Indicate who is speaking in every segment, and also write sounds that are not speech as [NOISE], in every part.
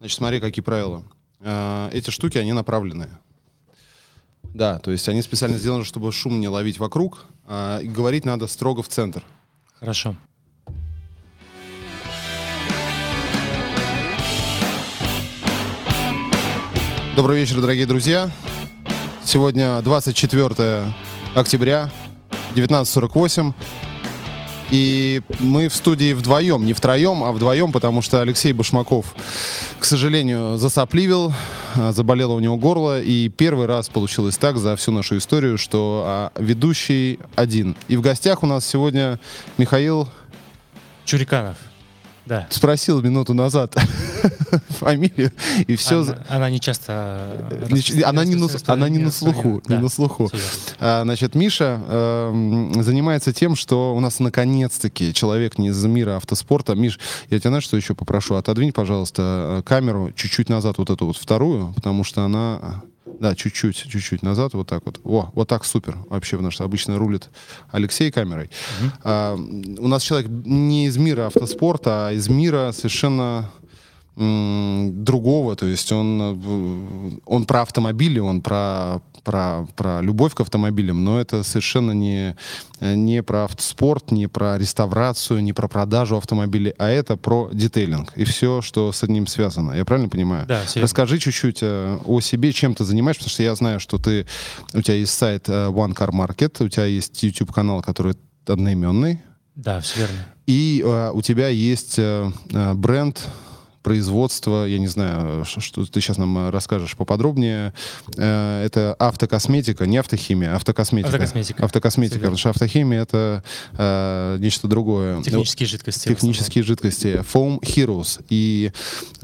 Speaker 1: Значит, смотри, какие правила. Э, Эти штуки, они направленные. Да, то есть они специально сделаны, чтобы шум не ловить вокруг, а, и говорить надо строго в центр.
Speaker 2: Хорошо.
Speaker 1: Добрый вечер, дорогие друзья. Сегодня 24 октября, 19.48. И мы в студии вдвоем, не втроем, а вдвоем, потому что Алексей Башмаков, сожалению, засопливил, а, заболело у него горло, и первый раз получилось так за всю нашу историю, что а, ведущий один. И в гостях у нас сегодня Михаил
Speaker 2: Чуриканов. Да.
Speaker 1: спросил минуту назад [LAUGHS] фамилию, и все...
Speaker 2: Она, она не часто...
Speaker 1: Не- Она не, на, она не на слуху,
Speaker 2: Да,
Speaker 1: не на слуху. А, Значит, Миша эм, занимается тем, что у нас наконец-таки человек не из мира автоспорта. Миш, я тебя знаешь, что еще попрошу? Отодвинь, пожалуйста, э, камеру чуть-чуть назад, вот эту вот вторую, потому что она... Да, чуть-чуть, чуть-чуть назад, вот так вот. О, вот так супер. Вообще, потому что обычно рулит Алексей камерой. А, у нас человек не из мира автоспорта, а из мира совершенно другого, то есть он, э, он про автомобили, он про, про, про любовь к автомобилям, но это совершенно не, не про автоспорт, не про реставрацию, не про продажу автомобилей, а это про детейлинг и все, что с одним связано. Я правильно понимаю?
Speaker 2: Да, верно.
Speaker 1: Расскажи чуть-чуть э, о себе, чем ты занимаешься, потому что я знаю, что ты, у тебя есть сайт э, One Car Market, у тебя есть YouTube-канал, который одноименный,
Speaker 2: Да, все верно.
Speaker 1: и э, у тебя есть э, бренд производства, я не знаю, что ты сейчас нам э, расскажешь поподробнее. Э, это автокосметика, не автохимия, а автокосметика.
Speaker 2: Автокосметика.
Speaker 1: Автокосметика,
Speaker 2: верно.
Speaker 1: потому что автохимия это э, нечто другое.
Speaker 2: Технические жидкости.
Speaker 1: Технические жидкости. Foam Heroes. И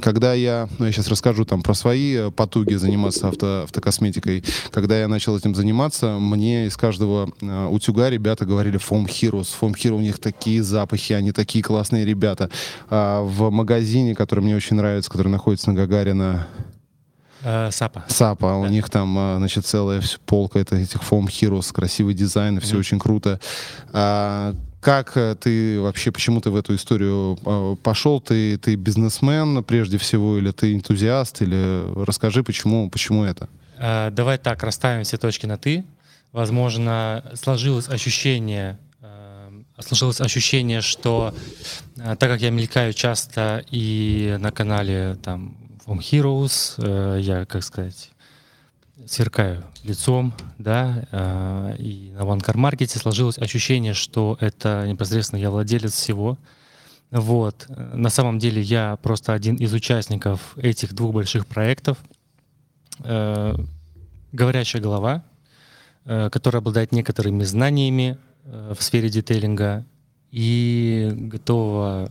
Speaker 1: когда я, ну, я сейчас расскажу там про свои э, потуги заниматься авто, автокосметикой, когда я начал этим заниматься, мне из каждого э, утюга ребята говорили Foam Heroes. Foam Hero у них такие запахи, они такие классные ребята. А в магазине, который мне очень нравится, который находится на Гагарина.
Speaker 2: Э, Сапа.
Speaker 1: Сапа, у
Speaker 2: Да.
Speaker 1: них там, а, значит, целая полка это этих Foam Heroes, красивый дизайн, все
Speaker 2: Мгм.
Speaker 1: очень круто. А, как э, ты вообще, почему ты в эту историю а, пошел? Ты, ты бизнесмен прежде всего, или ты энтузиаст, или расскажи, почему, почему это?
Speaker 2: Э, Давай так, расставим все точки на «ты». Возможно, сложилось ощущение, сложилось ощущение, что э, так как я мелькаю часто и на канале там From Heroes, э, я, как сказать, сверкаю лицом, да, э, и на Car Market сложилось ощущение, что это непосредственно я владелец всего. Вот. На самом деле я просто один из участников этих двух больших проектов. Говорящая голова, которая обладает некоторыми знаниями в сфере детейлинга и готова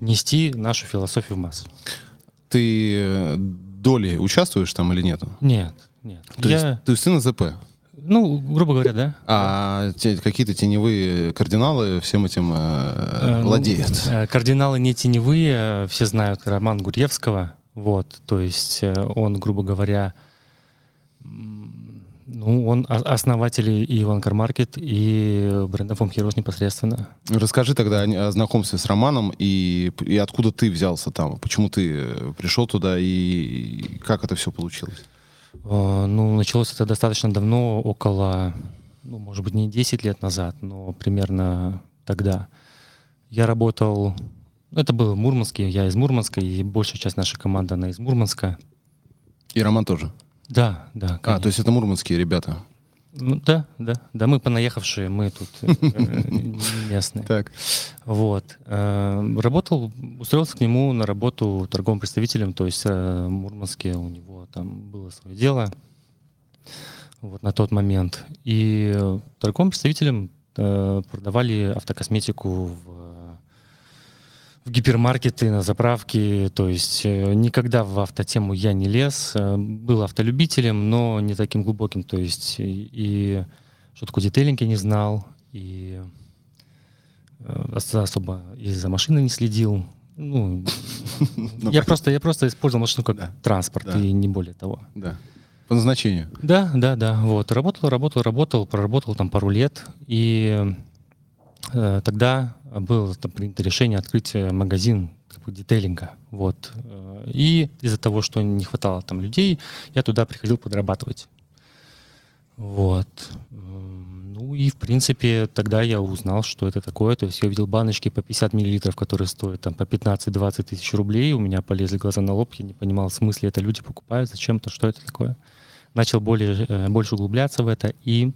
Speaker 2: нести нашу философию в массы.
Speaker 1: Ты э, долей участвуешь там или нет?
Speaker 2: Нет, нет.
Speaker 1: То,
Speaker 2: Я,
Speaker 1: есть, то есть ты на ЗП,
Speaker 2: ну, грубо говоря, да.
Speaker 1: а те- какие-то теневые кардиналы всем этим э,
Speaker 2: Э, ну,
Speaker 1: владеют?
Speaker 2: э, Кардиналы не теневые, э, все знают Роман Гурьевского, вот, то есть э, он, грубо говоря, м, ну, он основатель и Иван Кармаркет, и бренда From Heroes непосредственно.
Speaker 1: Расскажи тогда о, о знакомстве с Романом и, и откуда ты взялся там, почему ты э, пришел туда и, как это все получилось.
Speaker 2: Э, Ну, началось это достаточно давно, около, ну, может быть, не 10 лет назад, но примерно тогда. Я работал, ну, это было в Мурманске, я из Мурманска, и большая часть нашей команды, она из Мурманска.
Speaker 1: И Роман тоже.
Speaker 2: Да, да.
Speaker 1: А,
Speaker 2: конечно.
Speaker 1: то есть это мурманские ребята.
Speaker 2: Ну, да, да, да, мы понаехавшие, мы тут э, местные.
Speaker 1: Так.
Speaker 2: Вот. Э, Работал, устроился к нему на работу торговым представителем, то есть э, в Мурманске у него там было свое дело вот на тот момент. И э, торговым представителем э, продавали автокосметику в в гипермаркеты, на заправки, то есть э, никогда в автотему я не лез, э, был автолюбителем, но не таким глубоким, то есть и, и что такое детейлинг я не знал, и э, ос- особо и за машиной не следил. Ну, [LAUGHS]
Speaker 1: Ну,
Speaker 2: я просто, я просто использовал машину как
Speaker 1: Да.
Speaker 2: транспорт
Speaker 1: Да.
Speaker 2: и не более того.
Speaker 1: Да. По назначению.
Speaker 2: Да, да, да. Вот. Работал, работал, работал, проработал там пару лет. И тогда было там принято решение открыть э, магазин как бы детейлинга. Вот. Э, и из-за того, что не хватало там людей, я туда приходил подрабатывать. Вот. Ну и, в принципе, тогда я узнал, что это такое. То есть я видел баночки по 50 миллилитров, которые стоят там по 15-20 тысяч рублей. У меня полезли глаза на лоб. Я не понимал в смысле это люди покупают, зачем-то, что это такое. Начал более, э, больше углубляться в это и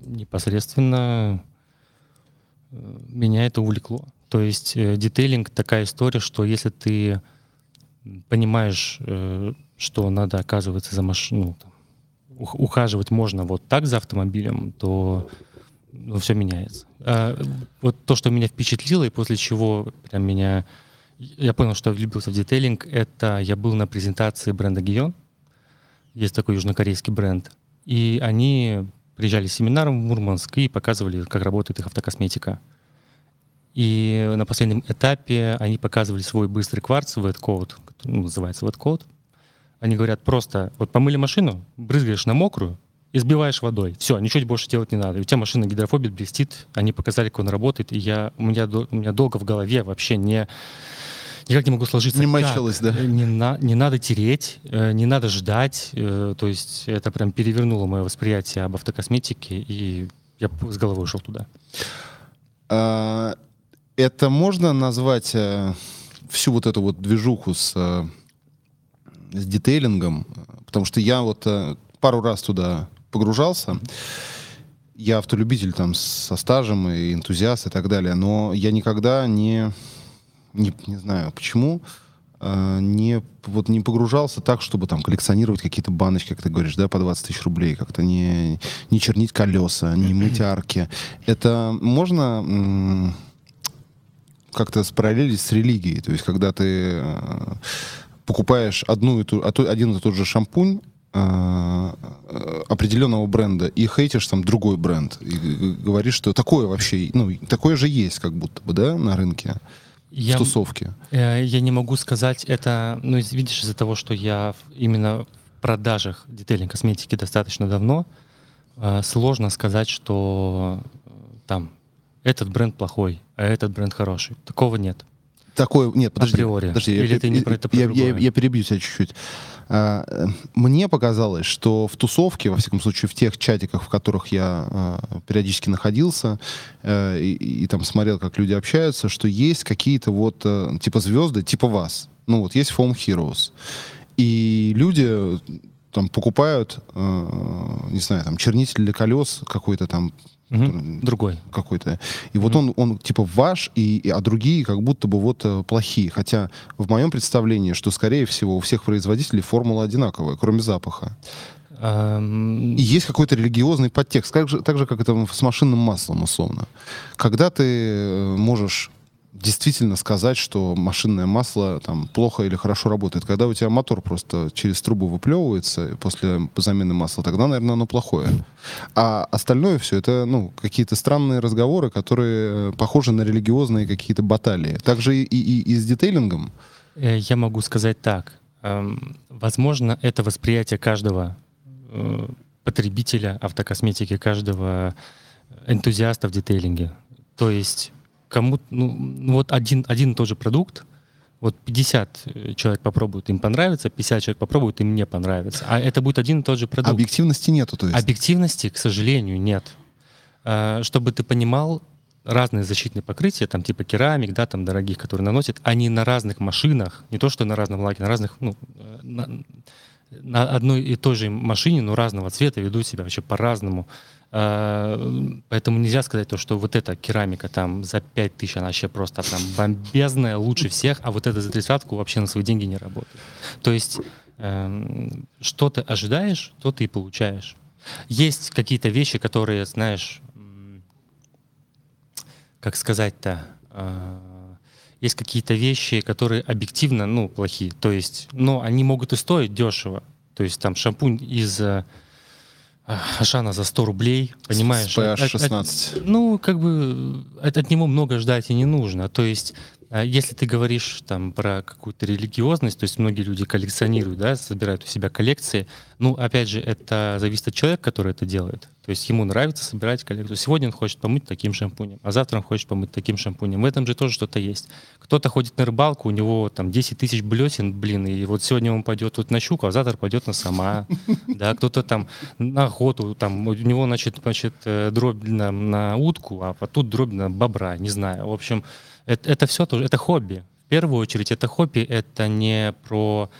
Speaker 2: непосредственно э, меня это увлекло. То есть э, детейлинг такая история, что если ты понимаешь, что надо, оказывается, за машину, ну, ухаживать можно вот так за автомобилем, то ну, все меняется. А, вот то, что меня впечатлило, и после чего прям меня... Я понял, что влюбился в детейлинг, это я был на презентации бренда Гион. Есть такой южнокорейский бренд. И они приезжали с семинаром в Мурманск и показывали, как работает их автокосметика. И на последнем этапе они показывали свой быстрый кварц, Coat, ну, называется Coat. Они говорят просто, вот помыли машину, брызгаешь на мокрую и сбиваешь водой. Все, ничего больше делать не надо. И у тебя машина гидрофобит, блестит, они показали, как он работает, и я, у, меня, у меня долго в голове вообще не никак не могу сложиться.
Speaker 1: Не мочилось, да?
Speaker 2: Не, на, не надо тереть, э, не надо ждать. Э, то есть это прям перевернуло мое восприятие об автокосметике, и я с головой ушел туда.
Speaker 1: А, это можно назвать э, всю вот эту вот движуху с с детейлингом, потому что я вот э, пару раз туда погружался. Я автолюбитель там со стажем и энтузиаст и так далее, но я никогда не, не, не знаю почему, э, не, вот не погружался так, чтобы там коллекционировать какие-то баночки, как ты говоришь, да, по 20 тысяч рублей, как-то не, не чернить колеса, не [CLEARS THROAT] мыть арки. Это можно как-то спараллелить с религией, то есть когда ты э, покупаешь одну и ту, один и тот же шампунь э, определенного бренда и хейтишь там другой бренд и говоришь, что такое вообще, ну, такое же есть как будто бы, да, на рынке. Я, в тусовке.
Speaker 2: Э, я не могу сказать это, ну, видишь, из-за того, что я именно в продажах детейлинг косметики достаточно давно, э, сложно сказать, что там этот бренд плохой, а этот бренд хороший. Такого нет.
Speaker 1: Такое, нет, подожди.
Speaker 2: Априори.
Speaker 1: подожди
Speaker 2: Или
Speaker 1: я,
Speaker 2: ты не про это
Speaker 1: я, я, я перебью тебя чуть-чуть. А, э, мне показалось, что в тусовке, во всяком случае, в тех чатиках, в которых я а, периодически находился а, и, и там смотрел, как люди общаются, что есть какие-то вот а, типа звезды, типа вас. Ну вот есть Foam Heroes. И люди там покупают, э, не знаю, там чернитель для колес какой-то там
Speaker 2: Угу. Другой.
Speaker 1: Какой-то. И угу. вот он, он типа ваш, и, и, а другие как будто бы вот э, плохие. Хотя в моем представлении, что скорее всего у всех производителей формула одинаковая, кроме запаха. Um... И есть какой-то религиозный подтекст, как же, так же, как это с машинным маслом, условно. Когда ты э, можешь действительно сказать, что машинное масло там плохо или хорошо работает. Когда у тебя мотор просто через трубу выплевывается после замены масла, тогда, наверное, оно плохое. А остальное все это, ну, какие-то странные разговоры, которые похожи на религиозные какие-то баталии. Также и, и, и с детейлингом.
Speaker 2: Э, я могу сказать так. Эм, возможно, это восприятие каждого э, потребителя автокосметики, каждого энтузиаста в детейлинге. То есть кому ну, ну, вот один, один и тот же продукт, вот 50 э, человек попробуют, им понравится, 50 человек попробуют, им не понравится. А это будет один и тот же продукт.
Speaker 1: Объективности нету, то есть?
Speaker 2: Объективности, к сожалению, нет. А, чтобы ты понимал, разные защитные покрытия, там типа керамик, да, там дорогих, которые наносят, они на разных машинах, не то что на разном лаке, на разных, ну, э, на, на одной и той же машине, но разного цвета ведут себя вообще по-разному. А, поэтому нельзя сказать то, что вот эта керамика там за 5 тысяч, она вообще просто там бомбезная, лучше всех, а вот эта за тридцатку вообще на свои деньги не работает. То есть эм, что ты ожидаешь, то ты и получаешь. Есть какие-то вещи, которые, знаешь, как сказать-то, э, есть какие-то вещи, которые объективно, ну, плохие. То есть, но они могут и стоить дешево. То есть там шампунь из э, Ашана за 100 рублей, понимаешь?
Speaker 1: PH 16.
Speaker 2: От, от, ну, как бы от, от него много ждать и не нужно. То есть если ты говоришь там про какую-то религиозность, то есть многие люди коллекционируют, да, собирают у себя коллекции, ну, опять же, это зависит от человека, который это делает. То есть ему нравится собирать коллекцию. Сегодня он хочет помыть таким шампунем, а завтра он хочет помыть таким шампунем. В этом же тоже что-то есть. Кто-то ходит на рыбалку, у него там 10 тысяч блесен, блин, и вот сегодня он пойдет вот на щуку, а завтра пойдет на сама. [LAUGHS] Да, кто-то там на охоту, там у него, значит, значит э, дробь на, на утку, а тут дробь на бобра, не знаю. В общем, это, это все тоже, это хобби. В первую очередь, это хобби, это не про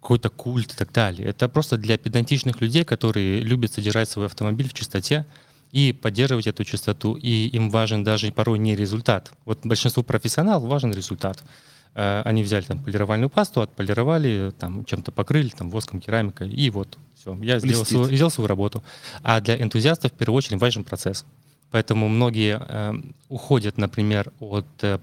Speaker 2: какой-то культ и так далее. Это просто для педантичных людей, которые любят содержать свой автомобиль в чистоте и поддерживать эту чистоту. И им важен даже порой не результат. Вот большинству профессионалов важен результат. Э, они взяли там полировальную пасту, отполировали, там чем-то покрыли, там воском, керамикой, и вот все. Я сделал свою, сделал свою работу. А для энтузиастов в первую очередь важен процесс. Поэтому многие э, уходят, например, от, э,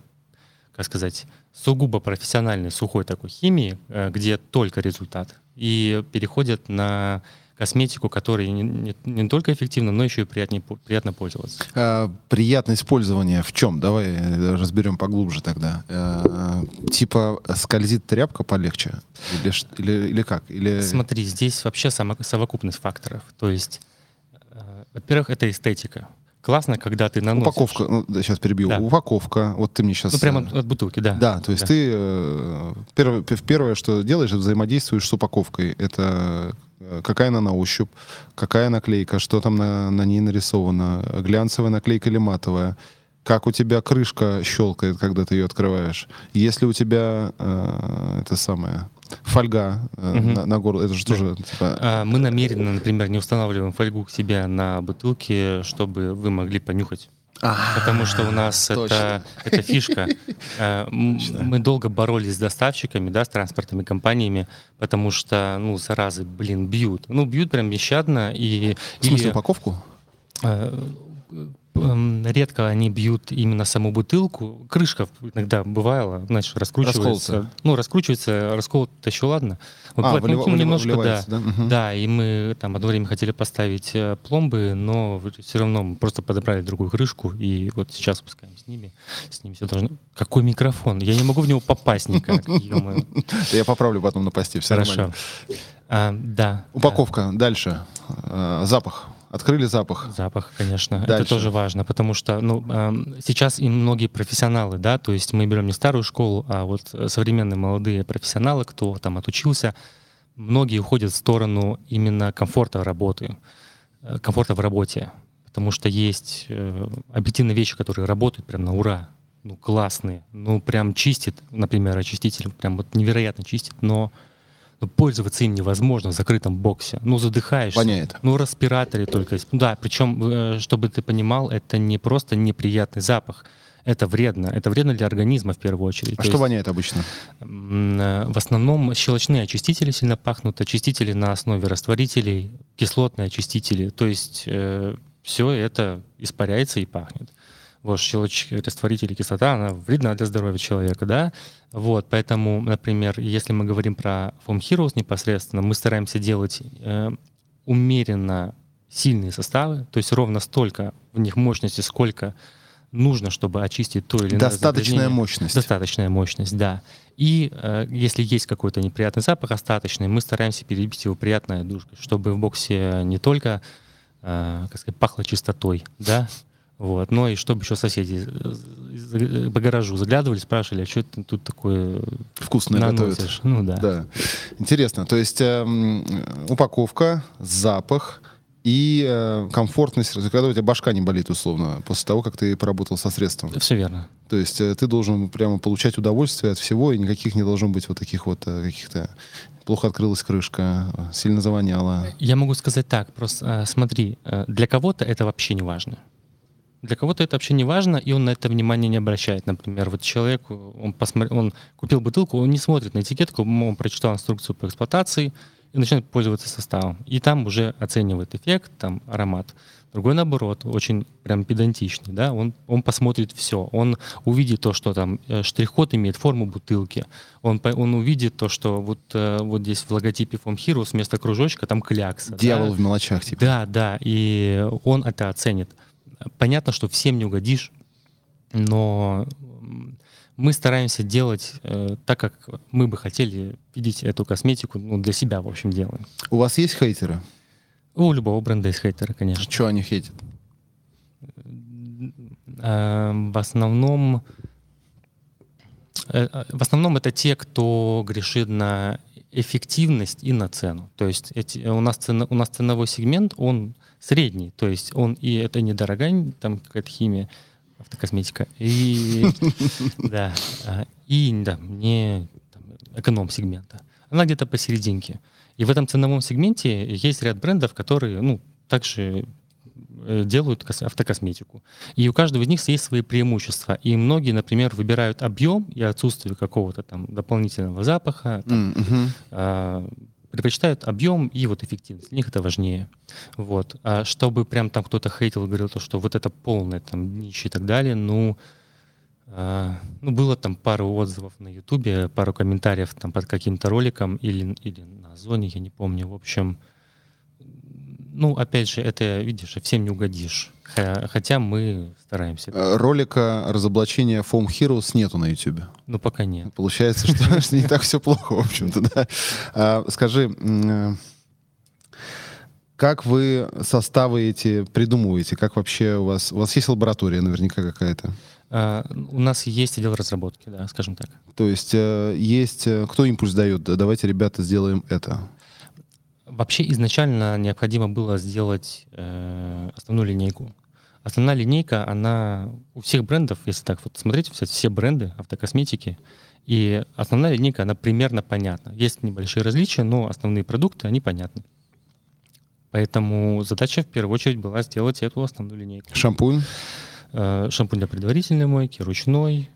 Speaker 2: как сказать, сугубо профессиональной сухой такой химии, э, где только результат, и переходят на косметику, которая не, не, не только эффективна, но еще и приятнее, приятно пользоваться.
Speaker 1: А, приятное использование в чем? Давай э, разберем поглубже тогда. А, типа скользит тряпка полегче? Или, или, или как? Или...
Speaker 2: Смотри, здесь вообще само, совокупность факторов. То есть, во-первых, это эстетика классно, когда ты наносишь...
Speaker 1: Упаковка, ну, сейчас перебью. Да. Упаковка, вот ты мне сейчас...
Speaker 2: Ну, прямо от бутылки, да.
Speaker 1: Да, то есть да. ты э, первое, первое, что делаешь, взаимодействуешь с упаковкой. Это э, какая она на ощупь, какая наклейка, что там на, на ней нарисовано, глянцевая наклейка или матовая, как у тебя крышка щелкает, когда ты ее открываешь. Если у тебя э, это самое фольга э, угу. на, на горло, это же тоже... Типа...
Speaker 2: А, мы намеренно, например, не устанавливаем фольгу к себе на бутылке, чтобы вы могли понюхать. А, Потому что у нас это, это фишка. [LAUGHS] Э, мы долго боролись с доставщиками, да, с транспортными компаниями, потому что, ну, заразы, блин, бьют. Ну, бьют прям нещадно. И,
Speaker 1: В смысле, и, упаковку?
Speaker 2: Э, Эм, редко они бьют именно саму бутылку. Крышка иногда бывала, знаешь, раскручивается. Расколото. Ну, раскручивается, расколото еще ладно.
Speaker 1: Вот а, вылив, ну, немножко, да.
Speaker 2: Да? Угу. да, и мы там одно время хотели поставить э, пломбы, но все равно мы просто подобрали другую крышку, и вот сейчас пускаем с ними. С ними все должно... Какой микрофон? Я не могу в него попасть никак. [LAUGHS]
Speaker 1: Я поправлю потом на посте, все Хорошо.
Speaker 2: А, да.
Speaker 1: Упаковка. Дальше. А, запах. Открыли запах.
Speaker 2: Запах, конечно. Дальше. Это тоже важно, потому что ну, э, сейчас и многие профессионалы, да, то есть мы берем не старую школу, а вот современные молодые профессионалы, кто там отучился, многие уходят в сторону именно комфорта работы, э, комфорта в работе, потому что есть э, объективные вещи, которые работают прям на ура, ну классные, ну прям чистит, например, очиститель прям вот невероятно чистит, но пользоваться им невозможно в закрытом боксе. Ну, задыхаешься.
Speaker 1: Воняет.
Speaker 2: Ну, респираторе только. Да, причем, э, чтобы ты понимал, это не просто неприятный запах. Это вредно. Это вредно для организма в первую очередь.
Speaker 1: А То что есть, воняет обычно?
Speaker 2: Э, в основном щелочные очистители сильно пахнут, очистители на основе растворителей, кислотные очистители. То есть э, все это испаряется и пахнет вот щелочь растворитель кислота, она вредна для здоровья человека, да, вот, поэтому, например, если мы говорим про Foam Heroes непосредственно, мы стараемся делать э, умеренно сильные составы, то есть ровно столько в них мощности, сколько нужно, чтобы очистить то или иное
Speaker 1: Достаточная мощность.
Speaker 2: Достаточная мощность, да. И э, если есть какой-то неприятный запах остаточный, мы стараемся перебить его приятной одушкой, чтобы в боксе не только э, как сказать, пахло чистотой, да, вот. Ну и чтобы еще соседи э, по гаражу заглядывали, спрашивали, а что ты тут такое
Speaker 1: вкусное наносишь?
Speaker 2: Ну да.
Speaker 1: да. Интересно. То есть э, упаковка, запах и э, комфортность, когда у тебя башка не болит условно, после того, как ты поработал со средством.
Speaker 2: Все верно.
Speaker 1: То есть э, ты должен прямо получать удовольствие от всего, и никаких не должно быть вот таких вот э, каких-то плохо открылась крышка, сильно завоняло.
Speaker 2: Я могу сказать так, просто э, смотри, э, для кого-то это вообще не важно. Для кого-то это вообще не важно, и он на это внимание не обращает. Например, вот человек, он, посмотри, он купил бутылку, он не смотрит на этикетку, он прочитал инструкцию по эксплуатации и начинает пользоваться составом. И там уже оценивает эффект, там аромат. Другой, наоборот, очень прям педантичный, да, он, он посмотрит все, он увидит то, что там э, штрих-код имеет форму бутылки, он, он увидит то, что вот, э, вот здесь в логотипе Foam Heroes вместо кружочка там клякса.
Speaker 1: Дьявол
Speaker 2: да?
Speaker 1: в мелочах, типа.
Speaker 2: Да, да, и он это оценит. Понятно, что всем не угодишь, но мы стараемся делать э, так, как мы бы хотели видеть эту косметику, ну, для себя, в общем, делаем.
Speaker 1: У вас есть хейтеры?
Speaker 2: У любого бренда есть хейтеры, конечно.
Speaker 1: Что они хейтят?
Speaker 2: Э, в основном э, э, в основном это те, кто грешит на эффективность и на цену. То есть эти, у, нас цена, у нас ценовой сегмент, он средний. То есть он и это недорогая там какая-то химия, автокосметика, и [LAUGHS] да, а, и да, не эконом-сегмента. Она где-то посерединке. И в этом ценовом сегменте есть ряд брендов, которые, ну, также Э, делают автокосметику. И у каждого из них есть свои преимущества. И многие, например, выбирают объем и отсутствие какого-то там дополнительного запаха, там, mm-hmm. Предпочитают объем и вот эффективность. Для них это важнее. Вот. А чтобы прям там кто-то хейтил, говорил, то, что вот это полное там днище и так далее, ну, а, ну, было там пару отзывов на Ютубе, пару комментариев там под каким-то роликом или, или на Зоне, я не помню. В общем, ну, опять же, это, видишь, всем не угодишь. Хотя мы стараемся.
Speaker 1: Э, ролика разоблачения Foam Heroes нету на YouTube.
Speaker 2: Ну, пока нет.
Speaker 1: Получается, что [LAUGHS] не так все плохо, в общем-то, да. А, скажи, э, как вы составы эти придумываете? Как вообще у вас... У вас есть лаборатория наверняка какая-то?
Speaker 2: А, у нас есть отдел разработки, да, скажем так.
Speaker 1: То есть э, есть... Кто импульс дает? Давайте, ребята, сделаем это.
Speaker 2: Вообще изначально необходимо было сделать э, основную линейку. Основная линейка, она у всех брендов, если так вот смотреть, все, все бренды автокосметики, и основная линейка, она примерно понятна. Есть небольшие различия, но основные продукты, они понятны. Поэтому задача в первую очередь была сделать эту основную линейку.
Speaker 1: Шампунь?
Speaker 2: Э, шампунь для предварительной мойки, ручной,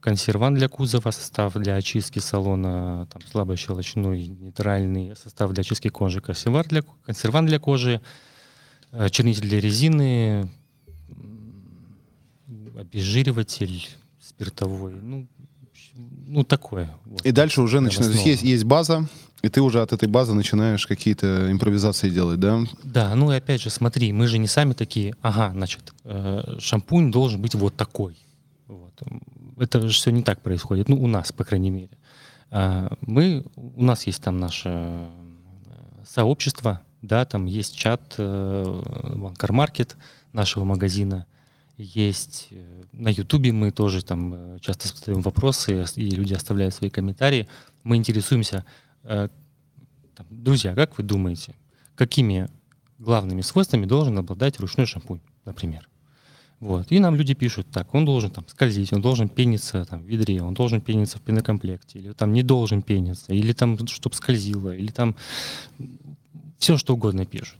Speaker 2: консервант для кузова, состав для очистки салона, там, слабощелочной, нейтральный, состав для очистки кожи, консервант для, консервант для кожи, чернитель для резины, обезжириватель спиртовой, ну, ну такое.
Speaker 1: Вот. И дальше уже начинается, есть, есть база, и ты уже от этой базы начинаешь какие-то импровизации делать, да?
Speaker 2: Да, ну и опять же, смотри, мы же не сами такие, ага, значит, э, шампунь должен быть вот такой. Вот это же все не так происходит, ну, у нас, по крайней мере. А, мы, у нас есть там наше э, сообщество, да, там есть чат Ванкар э, нашего магазина, есть э, на Ютубе мы тоже там часто задаем вопросы, и люди оставляют свои комментарии. Мы интересуемся, друзья, как вы думаете, какими главными свойствами должен обладать ручной шампунь, например? Вот. И нам люди пишут, так, он должен там скользить, он должен пениться там, в ведре, он должен пениться в пенокомплекте, или там не должен пениться, или там, чтобы скользило, или там все, что угодно пишут.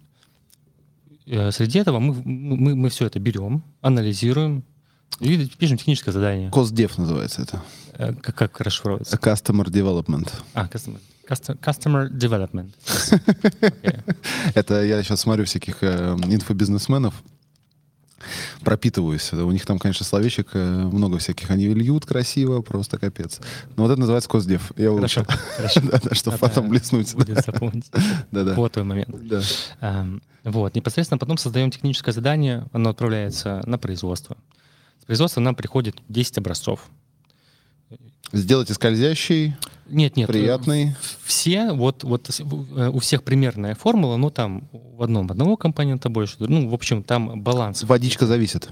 Speaker 2: Э, среди этого мы, мы, мы все это берем, анализируем и пишем техническое задание.
Speaker 1: Косдев называется это.
Speaker 2: Э, как, как расшифровывается?
Speaker 1: Customer Development.
Speaker 2: А, Customer, customer Development. [LAUGHS]
Speaker 1: Это я сейчас смотрю всяких э, инфобизнесменов, пропитываюсь. У них там, конечно, словечек э, много всяких. Они льют красиво, просто капец. Но вот это называется косдев. Я
Speaker 2: хорошо, [LAUGHS] хорошо.
Speaker 1: да, да, чтобы потом блеснуть.
Speaker 2: Будет запомнить.
Speaker 1: да, да.
Speaker 2: Вот твой момент.
Speaker 1: Да.
Speaker 2: вот. Непосредственно потом создаем техническое задание. Оно отправляется на производство. С производства нам приходит 10 образцов.
Speaker 1: Сделайте скользящий.
Speaker 2: Нет, нет.
Speaker 1: Приятный.
Speaker 2: Все, вот, вот э, у всех примерная формула, но там в одном одного компонента больше, ну, в общем, там баланс.
Speaker 1: Водичка зависит.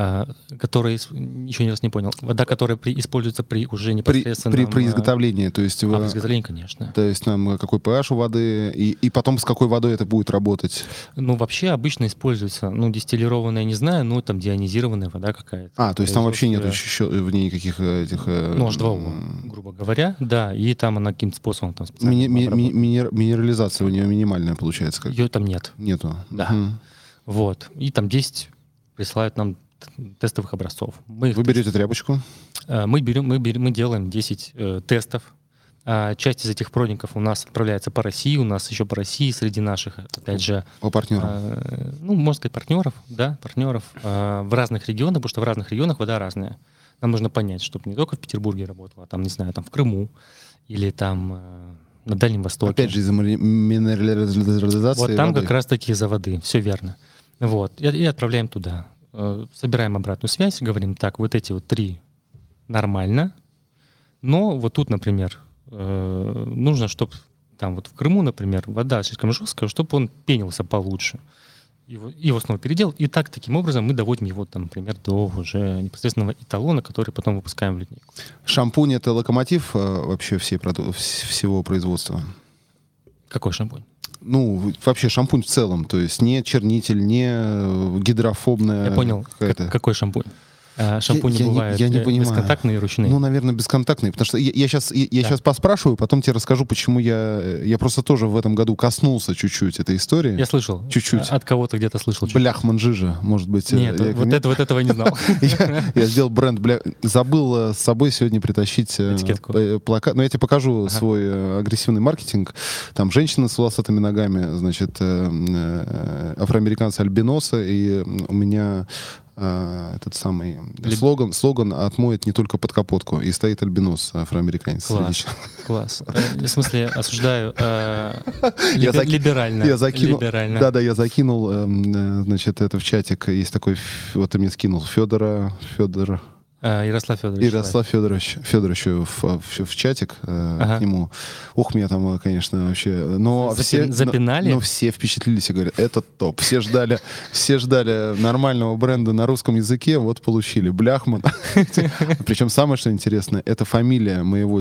Speaker 2: А, который, еще раз не понял, вода, которая при, используется при уже непосредственно...
Speaker 1: При, при, при изготовлении, то есть...
Speaker 2: А, при изготовлении, конечно.
Speaker 1: То есть там какой pH у воды, и, и потом с какой водой это будет работать?
Speaker 2: Ну, вообще обычно используется, ну, дистиллированная, не знаю, ну, там дионизированная вода какая-то.
Speaker 1: А, то есть там вообще нет еще в ней никаких этих... Э,
Speaker 2: ну, H2O, грубо говоря, да, и там она каким-то способом там
Speaker 1: ми- ми- ми- минерализация у нее минимальная получается? Как?
Speaker 2: Ее там нет.
Speaker 1: Нету?
Speaker 2: Да. Угу. Вот. И там 10 присылают нам тестовых образцов.
Speaker 1: Мы Вы берете тряпочку?
Speaker 2: Э, мы, берем, мы, берем, мы делаем 10 э, тестов. А часть из этих продников у нас отправляется по России, у нас еще по России среди наших, опять же...
Speaker 1: По партнерам?
Speaker 2: Э, ну, можно сказать, партнеров, да, партнеров э, в разных регионах, потому что в разных регионах вода разная. Нам нужно понять, чтобы не только в Петербурге работала, а там, не знаю, там в Крыму или там э, на Дальнем Востоке.
Speaker 1: Опять же, из-за минерализации
Speaker 2: Вот там воды. как раз-таки из-за воды, все верно. Вот, и, и отправляем туда. Э, собираем обратную связь, говорим, так, вот эти вот три нормально, но вот тут, например, э, нужно, чтобы там вот в Крыму, например, вода слишком жесткая, чтобы он пенился получше. Его, его снова передел, и так, таким образом мы доводим его, там, например, до уже непосредственного эталона, который потом выпускаем в линейку.
Speaker 1: Шампунь — это локомотив э, вообще всей, всего производства?
Speaker 2: Какой шампунь?
Speaker 1: Ну, вообще шампунь в целом, то есть не чернитель, не э, гидрофобная
Speaker 2: Я понял, какой шампунь. А, Шампуни
Speaker 1: я не-
Speaker 2: бывают
Speaker 1: я не
Speaker 2: э,
Speaker 1: понимаю.
Speaker 2: бесконтактные и ручные.
Speaker 1: Ну, наверное, бесконтактный, потому что я, я сейчас, я, я
Speaker 2: Да.
Speaker 1: сейчас поспрашиваю, потом тебе расскажу, почему я... Я просто тоже в этом году коснулся чуть-чуть этой истории.
Speaker 2: я слышал.
Speaker 1: чуть-чуть.
Speaker 2: От кого-то где-то слышал. чуть.
Speaker 1: Бляхман Жижа, может быть. э,
Speaker 2: Нет,
Speaker 1: я-
Speaker 2: вот, это, вот этого не знал. [LAUGHS]
Speaker 1: я, я сделал бренд, бля, забыл э, с собой сегодня притащить э, плакат. Ну, я тебе покажу свой э, агрессивный маркетинг. Там женщины с волосатыми ногами, значит, э, э, афроамериканцы альбиносы, и у меня э, этот самый
Speaker 2: Либ-
Speaker 1: слоган, слоган «Отмоет не только под капотку». И стоит альбинос афроамериканец.
Speaker 2: Класс. Класс. Э, В смысле, осуждаю э, [LAUGHS] либерально.
Speaker 1: Я закинул,
Speaker 2: Либерально.
Speaker 1: да, да, я закинул, эм, э, значит, это в чатик. Есть такой, вот ты мне скинул Федора, Федор,
Speaker 2: Э, Ярослав Федорович.
Speaker 1: Ярослав Федорович, Федорович в, в, в чатик э,
Speaker 2: Ага.
Speaker 1: к нему. Ух, меня там, э, конечно, вообще. Но
Speaker 2: Запи-
Speaker 1: все, но-
Speaker 2: запинали?
Speaker 1: Но, все впечатлились и говорят, это топ. Все ждали, все ждали нормального бренда на русском языке, вот получили. Бляхман. [LAUGHS] Причем самое, что интересно, это фамилия моего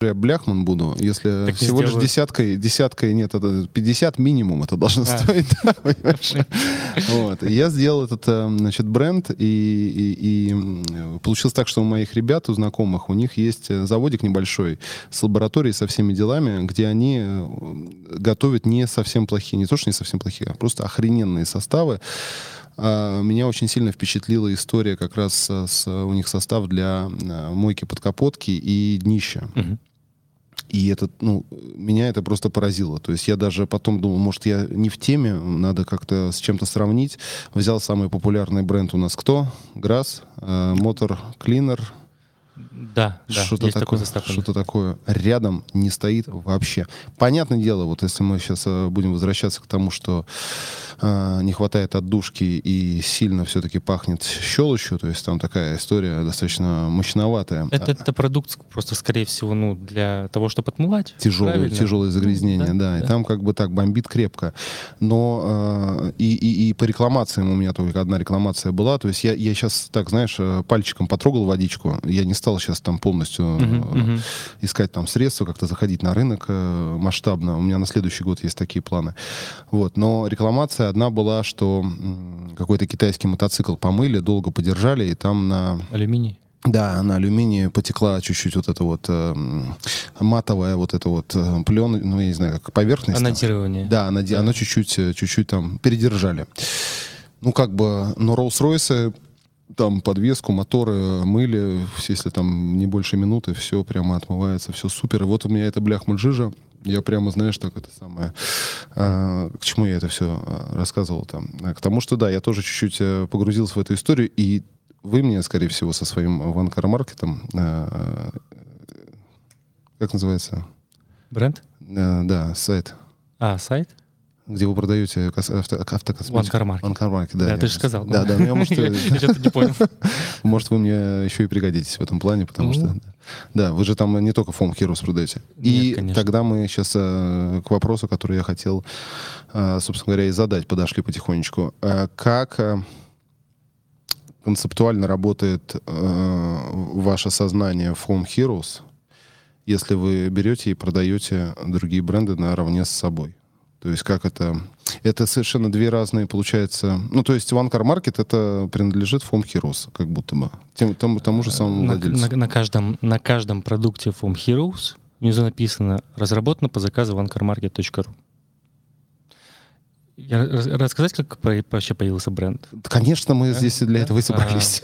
Speaker 1: я Бляхман буду, если
Speaker 2: Так
Speaker 1: всего лишь десяткой, десяткой нет, это 50 минимум это должно
Speaker 2: А.
Speaker 1: стоить, да, понимаешь? Вот. И я сделал этот, э, значит, бренд, и, и- и, м, получилось так, что у моих ребят, у знакомых, у них есть э, заводик небольшой с лабораторией, со всеми делами, где они э, готовят не совсем плохие, не то, что не совсем плохие, а просто охрененные составы. А, Меня очень сильно впечатлила история как раз с, у них состав для мойки подкапотки и днища.
Speaker 2: Мгм.
Speaker 1: И это, ну, меня это просто поразило. То есть я даже потом думал, может, я не в теме, надо как-то с чем-то сравнить. Взял самый популярный бренд у нас кто? Грасс, Мотор Клинер,
Speaker 2: Да, да,
Speaker 1: что-то такое,
Speaker 2: такой
Speaker 1: что-то такое рядом не стоит вообще. Понятное дело, вот если мы сейчас будем возвращаться к тому, что э, не хватает отдушки и сильно все-таки пахнет щелочью, то есть там такая история достаточно мощноватая.
Speaker 2: Это, это продукт просто, скорее всего, ну, для того, чтобы отмывать.
Speaker 1: Тяжелое,
Speaker 2: правильно?
Speaker 1: тяжелое загрязнение,
Speaker 2: Ну,
Speaker 1: да, И там как бы так бомбит крепко. Но э, и, и, и по рекламациям у меня только одна рекламация была. То есть я, я сейчас, так, знаешь, э, пальчиком потрогал водичку. Я не стал сейчас там полностью
Speaker 2: мгм.
Speaker 1: искать там средства, как-то заходить на рынок э, масштабно. У меня на следующий год есть такие планы. Вот. Но рекламация одна была, что какой-то китайский мотоцикл помыли, долго подержали, и там на
Speaker 2: Алюминий.
Speaker 1: да, на алюминии потекла чуть-чуть вот эта вот э, матовая вот эта вот э, плен, ну, я не знаю, как поверхность. там.
Speaker 2: Анодирование.
Speaker 1: Да, она,
Speaker 2: Да.
Speaker 1: оно чуть-чуть, э, чуть-чуть там передержали. Ну, как бы, но Rolls-Royce там подвеску, моторы мыли, если там не больше минуты, все прямо отмывается, все супер. И вот у меня это бляхман жижа. Я прямо, знаешь, так это самое... а, к чему я это все рассказывал там? А, К тому, что да, я тоже чуть-чуть э, погрузился в эту историю, и вы мне, скорее всего, со своим ванкар-маркетом, а, как называется?
Speaker 2: Бренд?
Speaker 1: А, да, сайт,
Speaker 2: А, сайт?
Speaker 1: Где вы продаете авто, автокосметику.
Speaker 2: Car Market,
Speaker 1: да.
Speaker 2: Да, ты же сказал.
Speaker 1: Да, да, ну, я, может, [LAUGHS] э,
Speaker 2: Я что-то не понял. [LAUGHS]
Speaker 1: может, вы мне еще и пригодитесь в этом плане, потому что... Да, вы же там не только Foam Heroes продаете. И тогда мы сейчас э, к вопросу, который я хотел, э, собственно говоря, и задать, подошли потихонечку. Как концептуально работает ваше сознание Foam Heroes, если вы берете и продаете другие бренды наравне с собой? То есть как это... Это совершенно две разные, получается... Ну, то есть One Car Market это принадлежит Foam Heroes, как будто бы. Тем, тому, тому же самому
Speaker 2: на,
Speaker 1: владельцу.
Speaker 2: на- на каждом, на каждом продукте Foam Heroes внизу написано «Разработано по заказу onecarmarket.ru». Я рас- рассказать, как вообще появился бренд?
Speaker 1: Конечно, мы
Speaker 2: Да?
Speaker 1: здесь и для
Speaker 2: Да?
Speaker 1: этого и собрались.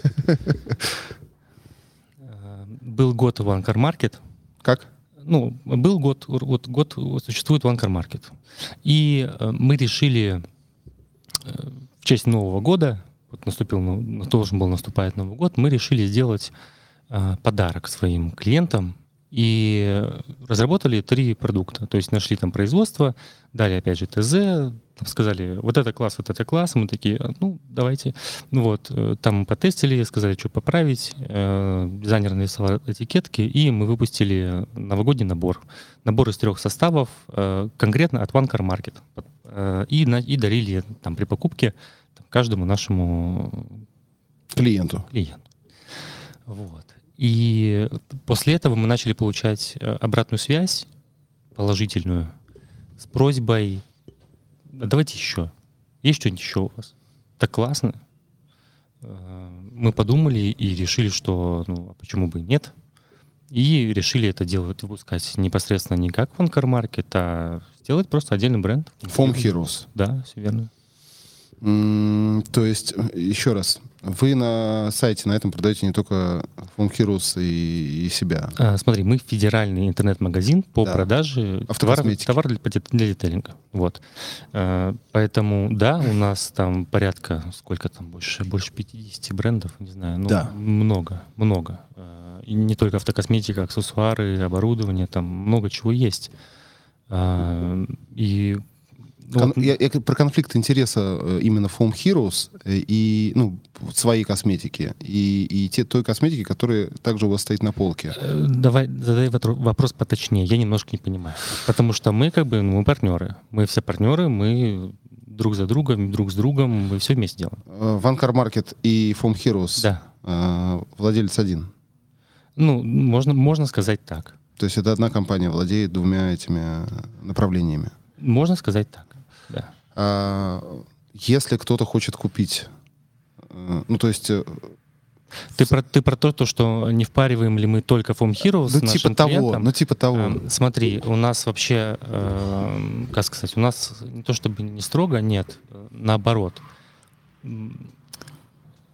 Speaker 2: Э, Был год One Car Market,
Speaker 1: Как?
Speaker 2: Ну, был год, вот год существует Car Market. И э, мы решили э, в честь Нового года, вот наступил, нов- должен был наступать Новый год, мы решили сделать э, подарок своим клиентам и разработали три продукта. То есть нашли там производство, дали опять же ТЗ, сказали, вот это класс, вот это класс. Мы такие, «А, ну, давайте. Ну вот, э, там потестили, сказали, что поправить. Э, дизайнер нарисовал этикетки, и мы выпустили новогодний набор. Набор из трех составов, э, конкретно от One Car Market. И, и дарили там при покупке каждому нашему
Speaker 1: клиенту.
Speaker 2: клиенту. Вот. И после этого мы начали получать обратную связь положительную с просьбой давайте еще. Есть что-нибудь еще у вас? Так классно. Э, мы подумали и решили, что ну, а почему бы и нет. И решили это делать, выпускать непосредственно не как Ванкар Маркет, а сделать просто отдельный бренд.
Speaker 1: Foam Heroes.
Speaker 2: Да, все верно.
Speaker 1: То есть, еще раз, вы на сайте на этом продаете не только Функирус и, и себя.
Speaker 2: А, смотри, мы федеральный интернет-магазин по да. продаже товаров товар для, для детейлинга. Вот. А, поэтому, да, у нас там порядка, сколько там, больше, больше 50 брендов, не знаю, ну, да. много, много. А, и не только автокосметика, аксессуары, оборудование, там много чего есть. А, и
Speaker 1: ну, Кон, я, я про конфликт интереса э, именно Foam Heroes э, и ну, своей косметики и, и те, той косметики, которая также у вас стоит на полке.
Speaker 2: Э, давай задай вопрос поточнее. Я немножко не понимаю. Потому что мы как бы ну, мы партнеры. Мы все партнеры, мы друг за другом, друг с другом, мы все вместе делаем.
Speaker 1: Ванкар Market и Foam Heroes
Speaker 2: да.
Speaker 1: владелец один?
Speaker 2: Ну, можно, можно сказать так.
Speaker 1: То есть это одна компания владеет двумя этими направлениями?
Speaker 2: Можно сказать так.
Speaker 1: А, если кто-то хочет купить, э, ну то есть э,
Speaker 2: ты про, ты про то, то, что не впариваем ли мы только Foam Heroes
Speaker 1: ну, типа того, клиентам? Ну, типа того.
Speaker 2: Э, смотри, у нас вообще, э, как сказать, у нас не то чтобы не строго, нет, наоборот.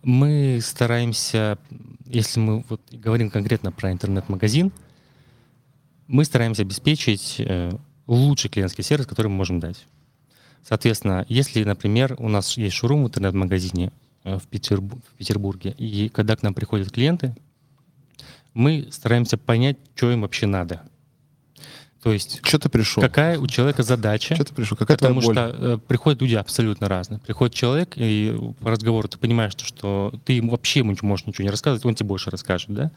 Speaker 2: Мы стараемся, если мы вот говорим конкретно про интернет-магазин, мы стараемся обеспечить э, лучший клиентский сервис, который мы можем дать. Соответственно, если, например, у нас есть шоурум в интернет-магазине э, в, Петербур в Петербурге, и когда к нам приходят клиенты, мы стараемся понять, что им вообще надо. То есть,
Speaker 1: что ты пришел?
Speaker 2: Какая у человека задача?
Speaker 1: Что ты пришел? Какая
Speaker 2: Потому
Speaker 1: боль?
Speaker 2: что э, приходят люди абсолютно разные. Приходит человек, и по разговору ты понимаешь, что, что ты ему вообще ему можешь ничего не рассказывать, он тебе больше расскажет, да?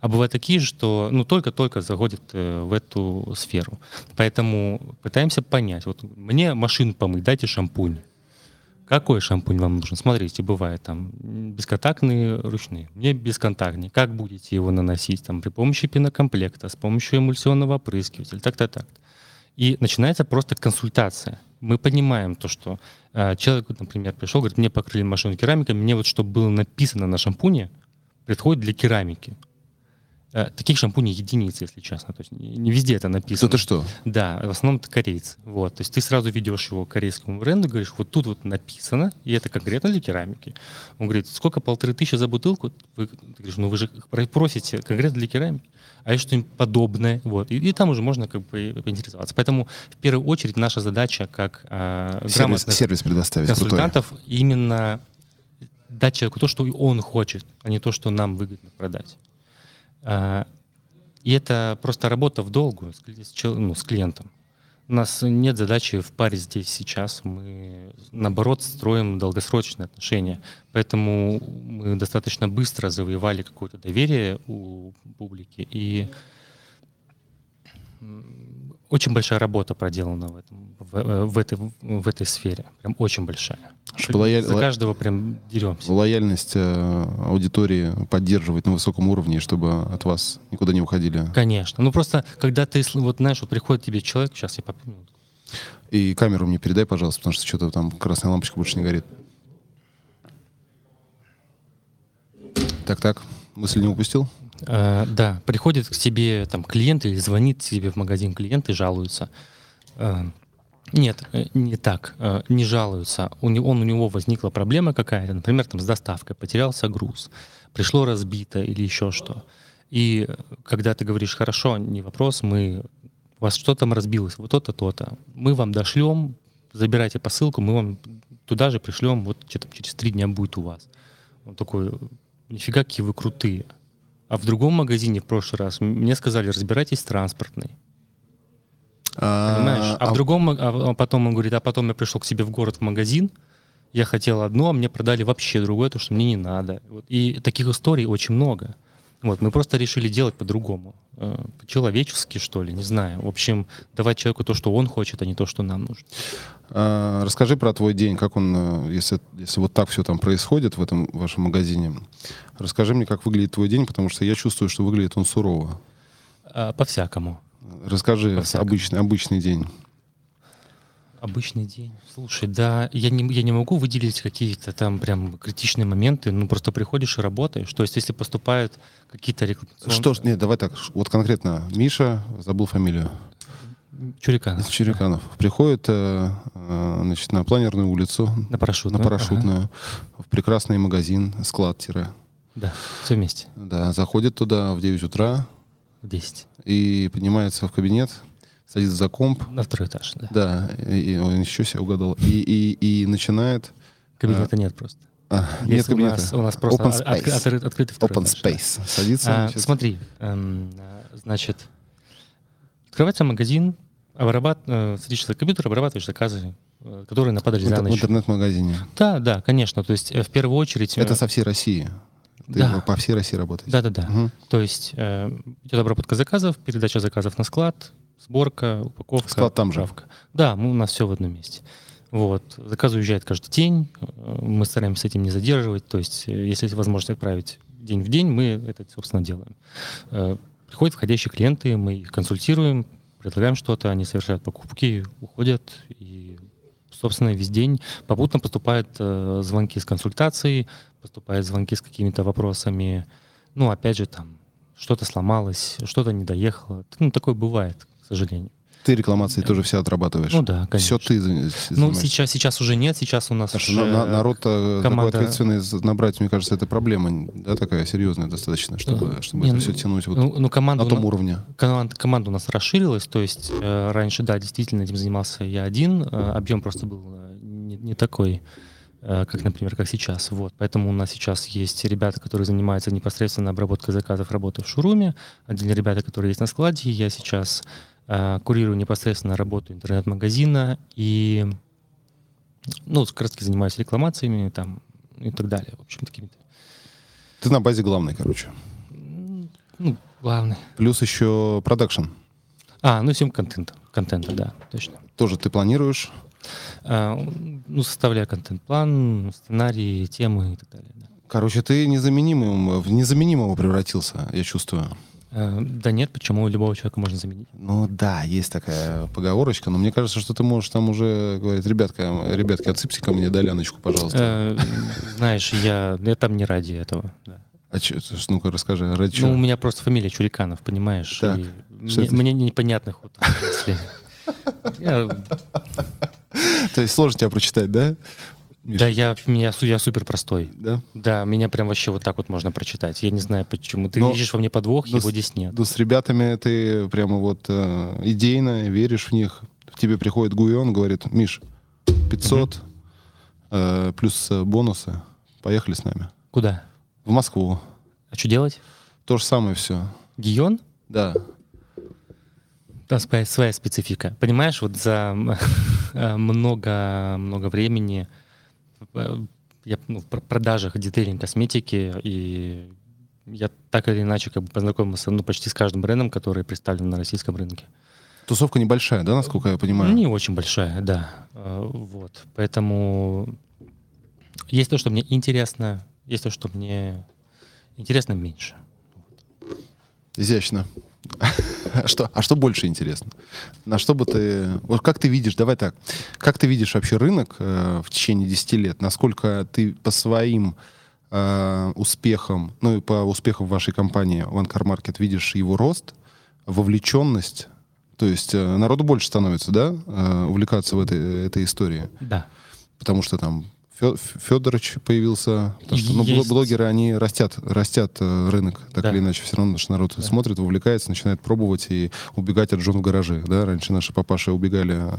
Speaker 2: А бывают такие, что ну, только-только заходят э, в эту сферу. Поэтому пытаемся понять. Вот мне машину помыть, дайте шампунь. Какой шампунь вам нужен? Смотрите, бывает там бесконтактные ручные. Мне бесконтактный. Как будете его наносить? Там, при помощи пенокомплекта, с помощью эмульсионного опрыскивателя, так-то так. И начинается просто консультация. Мы понимаем то, что э, человек, например, пришел, говорит, мне покрыли машину керамикой, мне вот чтобы было написано на шампуне, подходит для керамики. Э, таких шампуней единицы, если честно. То есть не везде это написано.
Speaker 1: Это что?
Speaker 2: Да, в основном это корейцы. Вот. То есть ты сразу ведешь его к корейскому бренду, говоришь, вот тут вот написано, и это конкретно для керамики. Он говорит, сколько, полторы тысячи за бутылку? Вы, ты говоришь, ну вы же просите конкретно для керамики. А есть что-нибудь подобное. Вот. И, и там уже можно как бы поинтересоваться. Поэтому в первую очередь наша задача как э,
Speaker 1: сервис, сервис предоставить
Speaker 2: консультантов крутой. именно дать человеку то, что он хочет, а не то, что нам выгодно продать. А, и это просто работа в долгу с, ну, с клиентом. У нас нет задачи в паре здесь сейчас. Мы, наоборот, строим долгосрочные отношения. Поэтому мы достаточно быстро завоевали какое-то доверие у публики. И очень большая работа проделана в, этом, в, э, в, этой, в этой сфере. Прям очень большая.
Speaker 1: Чтобы лояль...
Speaker 2: За каждого прям деремся.
Speaker 1: Лояльность э, аудитории поддерживать на высоком уровне, чтобы от вас никуда не уходили.
Speaker 2: Конечно. Ну просто, когда ты, вот знаешь, вот приходит тебе человек, сейчас я попью.
Speaker 1: И камеру мне передай, пожалуйста, потому что что-то там красная лампочка больше не горит. Так-так, мысль не упустил?
Speaker 2: Э, да, приходит к тебе там клиент или звонит тебе в магазин клиент и жалуется. Э, нет, э, не так, э, не жалуются. У него, он, у него возникла проблема какая-то, например, там с доставкой, потерялся груз, пришло разбито или еще что. И когда ты говоришь, хорошо, не вопрос, мы, у вас что там разбилось, вот то-то, то-то, мы вам дошлем, забирайте посылку, мы вам туда же пришлем, вот что-то через три дня будет у вас. Он такой, нифига, какие вы крутые. А в другом магазине в прошлый раз мне сказали, разбирайтесь с транспортной. Понимаешь? А, в другом, ма- а потом он говорит, а потом я пришел к себе в город в магазин, я хотел одно, а мне продали вообще другое, то, что мне не надо. Вот. И таких историй очень много. Вот, мы просто решили делать по-другому. Э, По-человечески, что ли, не знаю. В общем, давать человеку то, что он хочет, а не то, что нам нужно.
Speaker 1: А, расскажи про твой день, как он, э, если, если вот так все там происходит в этом вашем магазине. Расскажи мне, как выглядит твой день, потому что я чувствую, что выглядит он сурово.
Speaker 2: А, По-всякому.
Speaker 1: Расскажи
Speaker 2: По-всякому.
Speaker 1: обычный, обычный день.
Speaker 2: Обычный день. Слушай, да, я не, я не могу выделить какие-то там прям критичные моменты, ну просто приходишь и работаешь. То есть если поступают какие-то рекламационные...
Speaker 1: Что ж, нет, давай так, вот конкретно Миша, забыл фамилию,
Speaker 2: Чуриканов.
Speaker 1: Чуриканов, приходит э, э, значит, на планерную улицу,
Speaker 2: На парашютную.
Speaker 1: на парашютную, в прекрасный магазин, склад тире.
Speaker 2: Да, все вместе.
Speaker 1: Да, заходит туда в 9 утра
Speaker 2: В 10.
Speaker 1: и поднимается в кабинет, садится за комп,
Speaker 2: На второй этаж, да.
Speaker 1: да, и, и он еще себя угадал, и, и, и начинает...
Speaker 2: Кабинета нет просто.
Speaker 1: а, нет
Speaker 2: Если у
Speaker 1: кабинета.
Speaker 2: нас, у нас просто
Speaker 1: Open
Speaker 2: от- от-
Speaker 1: space.
Speaker 2: открыт- открытый второй
Speaker 1: Open
Speaker 2: этаж, да.
Speaker 1: space. Садится,
Speaker 2: А, смотри, эм, а, значит, открывается магазин, обрабат... э, садишься за компьютер, обрабатываешь заказы, э, которые нападали
Speaker 1: в,
Speaker 2: за
Speaker 1: интер- в
Speaker 2: ночь.
Speaker 1: интернет-магазине.
Speaker 2: Да, да, конечно. То есть э, в первую очередь...
Speaker 1: Это со всей России. Ты
Speaker 2: Да.
Speaker 1: по всей России работаешь.
Speaker 2: Да, да, да.
Speaker 1: Мгм.
Speaker 2: То есть э, идет обработка заказов, передача заказов на склад, сборка, упаковка,
Speaker 1: Склад там же?
Speaker 2: отправка. Да, мы, у нас все в одном месте. Вот. Заказ уезжает каждый день, мы стараемся с этим не задерживать, то есть если есть возможность отправить день в день, мы это, собственно, делаем. Приходят входящие клиенты, мы их консультируем, предлагаем что-то, они совершают покупки, уходят, и, собственно, весь день попутно поступают э, звонки с консультацией, поступают звонки с какими-то вопросами, ну, опять же, там, что-то сломалось, что-то не доехало. Ну, такое бывает, к сожалению.
Speaker 1: Ты рекламации тоже все отрабатываешь.
Speaker 2: Ну да, конечно.
Speaker 1: Все ты
Speaker 2: Ну,
Speaker 1: занимаешься.
Speaker 2: сейчас, сейчас уже нет, сейчас у нас
Speaker 1: Потому
Speaker 2: уже
Speaker 1: на- на- народ-то такой
Speaker 2: команда-
Speaker 1: ответственный за- набрать, мне кажется, это проблема, да, такая серьезная достаточно, чтобы,
Speaker 2: Э,
Speaker 1: чтобы
Speaker 2: не,
Speaker 1: это
Speaker 2: ну,
Speaker 1: все тянуть вот
Speaker 2: ну, ну, команда,
Speaker 1: на том
Speaker 2: на-
Speaker 1: уровне.
Speaker 2: команда, команда у нас расширилась, то есть э, раньше, да, действительно этим занимался я один, э, объем просто был э, не, не такой, э, как, например, как сейчас. Вот. Поэтому у нас сейчас есть ребята, которые занимаются непосредственно обработкой заказов работы в шуруме, отдельно ребята, которые есть на складе. Я сейчас э, курирую непосредственно работу интернет-магазина и, ну, как раз таки занимаюсь рекламациями там и так далее. В общем, такими
Speaker 1: Ты на базе главный, короче.
Speaker 2: ну, главное.
Speaker 1: Плюс еще продакшн.
Speaker 2: А, ну, всем контента. Контента, да, точно.
Speaker 1: Тоже ты планируешь.
Speaker 2: А, ну, составляя контент-план, сценарии, темы и так далее. Да.
Speaker 1: Короче, ты незаменимым, в незаменимого превратился, я чувствую.
Speaker 2: А, да нет, почему любого человека можно заменить?
Speaker 1: Ну да, есть такая поговорочка, но мне кажется, что ты можешь там уже говорить, ребятка, ребятки, отсыпьте ко мне доляночку, пожалуйста.
Speaker 2: Э, Знаешь, я, я там не ради этого. да.
Speaker 1: А ж, ну-ка расскажи, ради
Speaker 2: Ну, у
Speaker 1: чего?
Speaker 2: меня просто фамилия Чуриканов, понимаешь?
Speaker 1: Так, что
Speaker 2: мне, мне непонятно если- [LAUGHS] Я-
Speaker 1: То есть сложно тебя прочитать, да?
Speaker 2: Да, я, меня, я супер простой.
Speaker 1: Да?
Speaker 2: Да, меня прям вообще вот так вот можно прочитать. Я не знаю, почему. Ты
Speaker 1: Но-
Speaker 2: видишь во мне подвох,
Speaker 1: но
Speaker 2: его здесь нет.
Speaker 1: Ну, с ребятами ты прямо вот э, идейно веришь в них. К тебе приходит Гуион, говорит, Миш, 500 э, плюс э, бонусы, поехали с нами.
Speaker 2: Куда?
Speaker 1: В Москву.
Speaker 2: А что делать?
Speaker 1: То же самое все.
Speaker 2: Гион?
Speaker 1: Да.
Speaker 2: Да, своя, своя специфика. Понимаешь, вот за м, [LAUGHS] э, времени я ну, в пр- продажах детейлинг косметики, и я так или иначе как бы познакомился ну, почти с каждым брендом, который представлен на российском рынке.
Speaker 1: Тусовка небольшая, да, насколько я понимаю?
Speaker 2: Не очень большая, да. Э, Вот. Поэтому есть то, что мне интересно, есть то, что мне интересно меньше.
Speaker 1: Изящно. А [LAUGHS] что, а что больше интересно? На что бы ты... Вот как ты видишь, давай так, как ты видишь вообще рынок э, в течение 10 лет? Насколько ты по своим э, успехам, ну и по успехам вашей компании One Car Market видишь его рост, вовлеченность? То есть э, народу больше становится, да, э, увлекаться в этой, этой истории?
Speaker 2: Да.
Speaker 1: Потому что там Федорович появился. Потому что ну, Есть. блогеры, они растят, растят э, рынок, так да. или иначе. Все равно наш народ да. смотрит, вовлекается, начинает пробовать и убегать от жен в гараже. Да? Раньше наши папаши убегали э,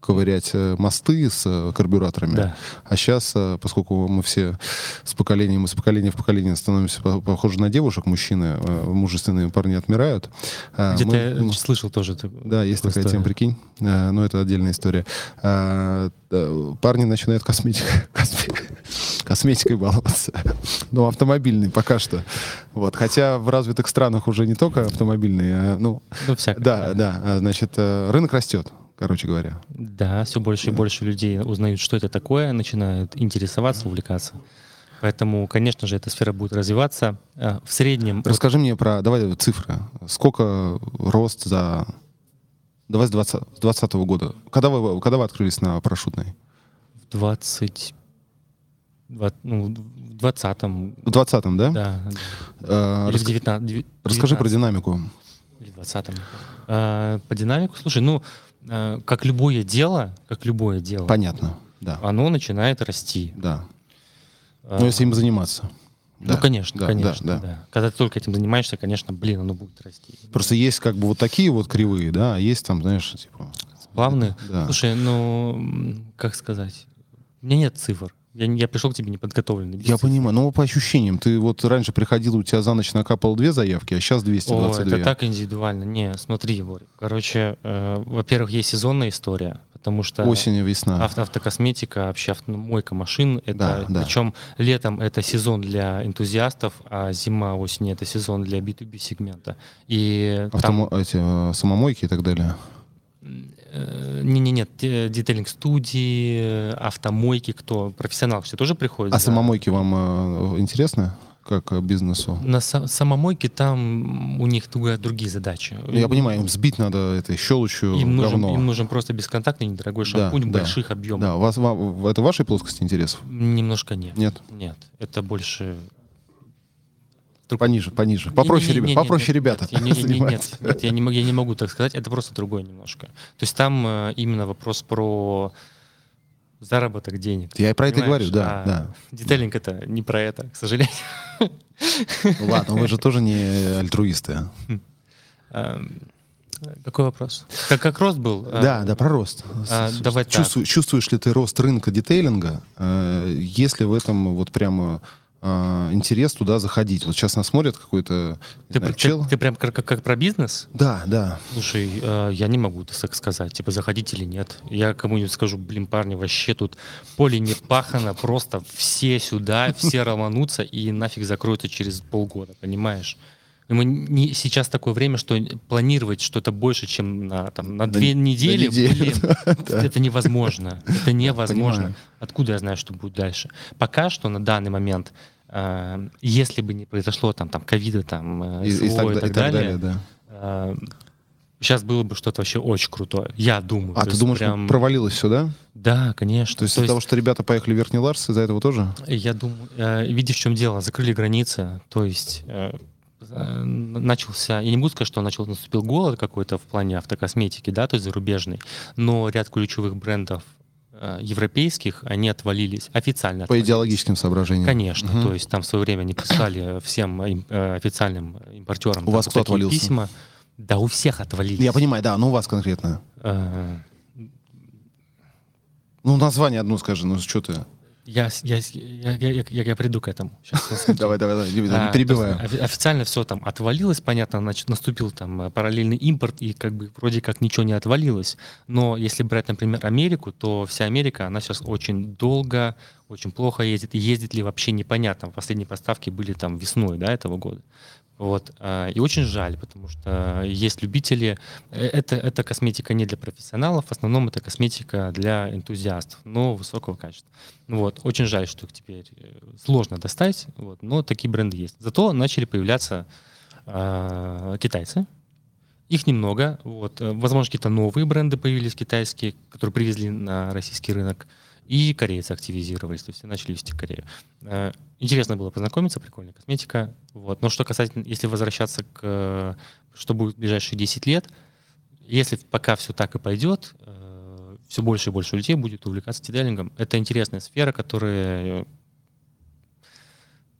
Speaker 1: ковырять э, мосты с карбюраторами. Да. А сейчас, поскольку мы все с поколением, мы с поколения в поколение становимся похожи на девушек, мужчины, мужественные парни отмирают.
Speaker 2: Где-то мы, я ну, слышал тоже.
Speaker 1: Да, есть такая историю. тема, прикинь. Но это отдельная история. Парни начинают косметику косметикой баловаться. Ну, автомобильный пока что. Вот. Хотя в развитых странах уже не только автомобильные, а, ну...
Speaker 2: Ну, всякое.
Speaker 1: Да, да. А, значит, э, рынок растет короче говоря.
Speaker 2: Да, все больше и больше людей узнают, что это такое, начинают интересоваться, увлекаться. Поэтому, конечно же, эта сфера будет развиваться. А, в среднем...
Speaker 1: Расскажи мне про... Давай цифры. Сколько рост за... Давай с 2020 года. Когда вы, когда вы открылись на парашютной?
Speaker 2: 20 ну, в 20-м.
Speaker 1: В 20-м, да?
Speaker 2: Да. А,
Speaker 1: Или Рас... в 19 19 Расскажи про динамику.
Speaker 2: Или в 20-м. А, по динамику, слушай, ну, а, как любое дело, как любое дело.
Speaker 1: Понятно, да.
Speaker 2: Оно начинает расти.
Speaker 1: Да. А, ну, если им заниматься.
Speaker 2: Ну, да, конечно, да, конечно. Да, да. Да. Когда ты только этим занимаешься, конечно, блин, оно будет расти.
Speaker 1: Просто есть как бы вот такие вот кривые, да, а есть там, знаешь, типа...
Speaker 2: Плавные? Да. Слушай, ну, как сказать? У меня нет цифр. Я, я пришел к тебе неподготовленный.
Speaker 1: Я понимаю, но по ощущениям, ты вот раньше приходил, у тебя за ночь накапало две заявки, а сейчас 222. О,
Speaker 2: это так индивидуально. Не, смотри, Борь. Короче, э, во-первых, есть сезонная история, потому что...
Speaker 1: Осень и весна.
Speaker 2: Авто, автокосметика, вообще автомойка машин. Это, да, да. Причем летом это сезон для энтузиастов, а зима, осень это сезон для B2B сегмента. И
Speaker 1: Автомо... там... эти, э, самомойки и так далее.
Speaker 2: Э, не, не, нет, детейлинг студии, автомойки, кто профессионал, все тоже приходят.
Speaker 1: А да. самомойки вам э, интересны? как э, бизнесу?
Speaker 2: На самомойке там у них другие задачи.
Speaker 1: Я понимаю, им сбить надо этой щелочью
Speaker 2: им
Speaker 1: говно.
Speaker 2: Нужен, им нужен просто бесконтактный недорогой шампунь да, больших
Speaker 1: да.
Speaker 2: объемов.
Speaker 1: Да, вас, это вашей плоскости интересов?
Speaker 2: Немножко нет.
Speaker 1: Нет?
Speaker 2: Нет, это больше
Speaker 1: Пониже, пониже. Попроще, не, не, не, попроще
Speaker 2: нет,
Speaker 1: ребята.
Speaker 2: Нет, нет, нет, нет, я не, могу, я не могу так сказать, это просто другое немножко. То есть там э, именно вопрос про заработок денег.
Speaker 1: Я про это говорю, да.
Speaker 2: А
Speaker 1: да.
Speaker 2: Детейлинг это не про это, к сожалению.
Speaker 1: Ну ладно, вы же тоже не альтруисты.
Speaker 2: Эм, какой вопрос? Как, как рост был?
Speaker 1: Да, да, про рост.
Speaker 2: А, давай
Speaker 1: Чувствую, чувствуешь ли ты рост рынка детейлинга? Э, если в этом вот прямо э, интерес туда заходить. Вот сейчас нас смотрят какой-то
Speaker 2: ты, знаю, ты, чел. Ты, ты прям как, как, как про бизнес?
Speaker 1: Да, да.
Speaker 2: Слушай, э, я не могу так сказать, типа заходить или нет. Я кому-нибудь скажу, блин, парни, вообще тут поле не пахано, просто все сюда, все рванутся и нафиг закроются через полгода, понимаешь? Мы не, сейчас такое время, что планировать что-то больше, чем на, там, на две на, недели, на неделю, блин, [LAUGHS] да. [LAUGHS] это невозможно. [LAUGHS] Это невозможно. Откуда я знаю, что будет дальше? Пока что на данный момент, э, если бы не произошло там, там ковида, там, э, и, и, так, и так далее, далее да. э, сейчас было бы что-то вообще очень крутое. Я думаю.
Speaker 1: А ты думаешь, прям... провалилось все, да?
Speaker 2: Да, конечно.
Speaker 1: То есть из-за того, что ребята поехали в Верхний Ларс, из-за этого тоже?
Speaker 2: Я думаю, э, видишь, в чем дело, закрыли границы, то есть Э, начался, я не буду сказать, что начал, наступил голод какой-то в плане автокосметики, да, то есть зарубежный, но ряд ключевых брендов э, европейских, они отвалились официально.
Speaker 1: По идеологическим соображениям.
Speaker 2: Конечно, угу. то есть там в свое время они писали всем э, официальным импортерам.
Speaker 1: У вас кто отвалился?
Speaker 2: Письма. Да, у всех отвалились.
Speaker 1: Я понимаю, да, но у вас конкретно. Ну, название одно скажи, ну что ты...
Speaker 2: Я, я, я, я, я, я приду к этому.
Speaker 1: Сейчас, [LAUGHS] давай, давай, давай, не а, перебиваю.
Speaker 2: Официально все там отвалилось, понятно, значит, наступил там э, параллельный импорт, и как бы вроде как ничего не отвалилось. Но если брать, например, Америку, то вся Америка, она сейчас очень долго, очень плохо ездит. И ездит ли вообще непонятно. Последние поставки были там весной да, этого года. Вот. А, и очень жаль, потому что есть любители. Э, это, это косметика не для профессионалов, в основном это косметика для энтузиастов, но высокого качества. Вот. Очень жаль, что их теперь э, сложно достать, вот. но такие бренды есть. Зато начали появляться э, китайцы. Их немного. Вот. Э, возможно, какие-то новые бренды появились китайские, которые привезли на российский рынок. И корейцы активизировались, то есть все начали вести Корею. Э, интересно было познакомиться, прикольная косметика. Вот. Но что касательно, если возвращаться к, что будет в ближайшие 10 лет, если пока все так и пойдет, э, все больше и больше людей будет увлекаться детейлингом. Это интересная сфера, которая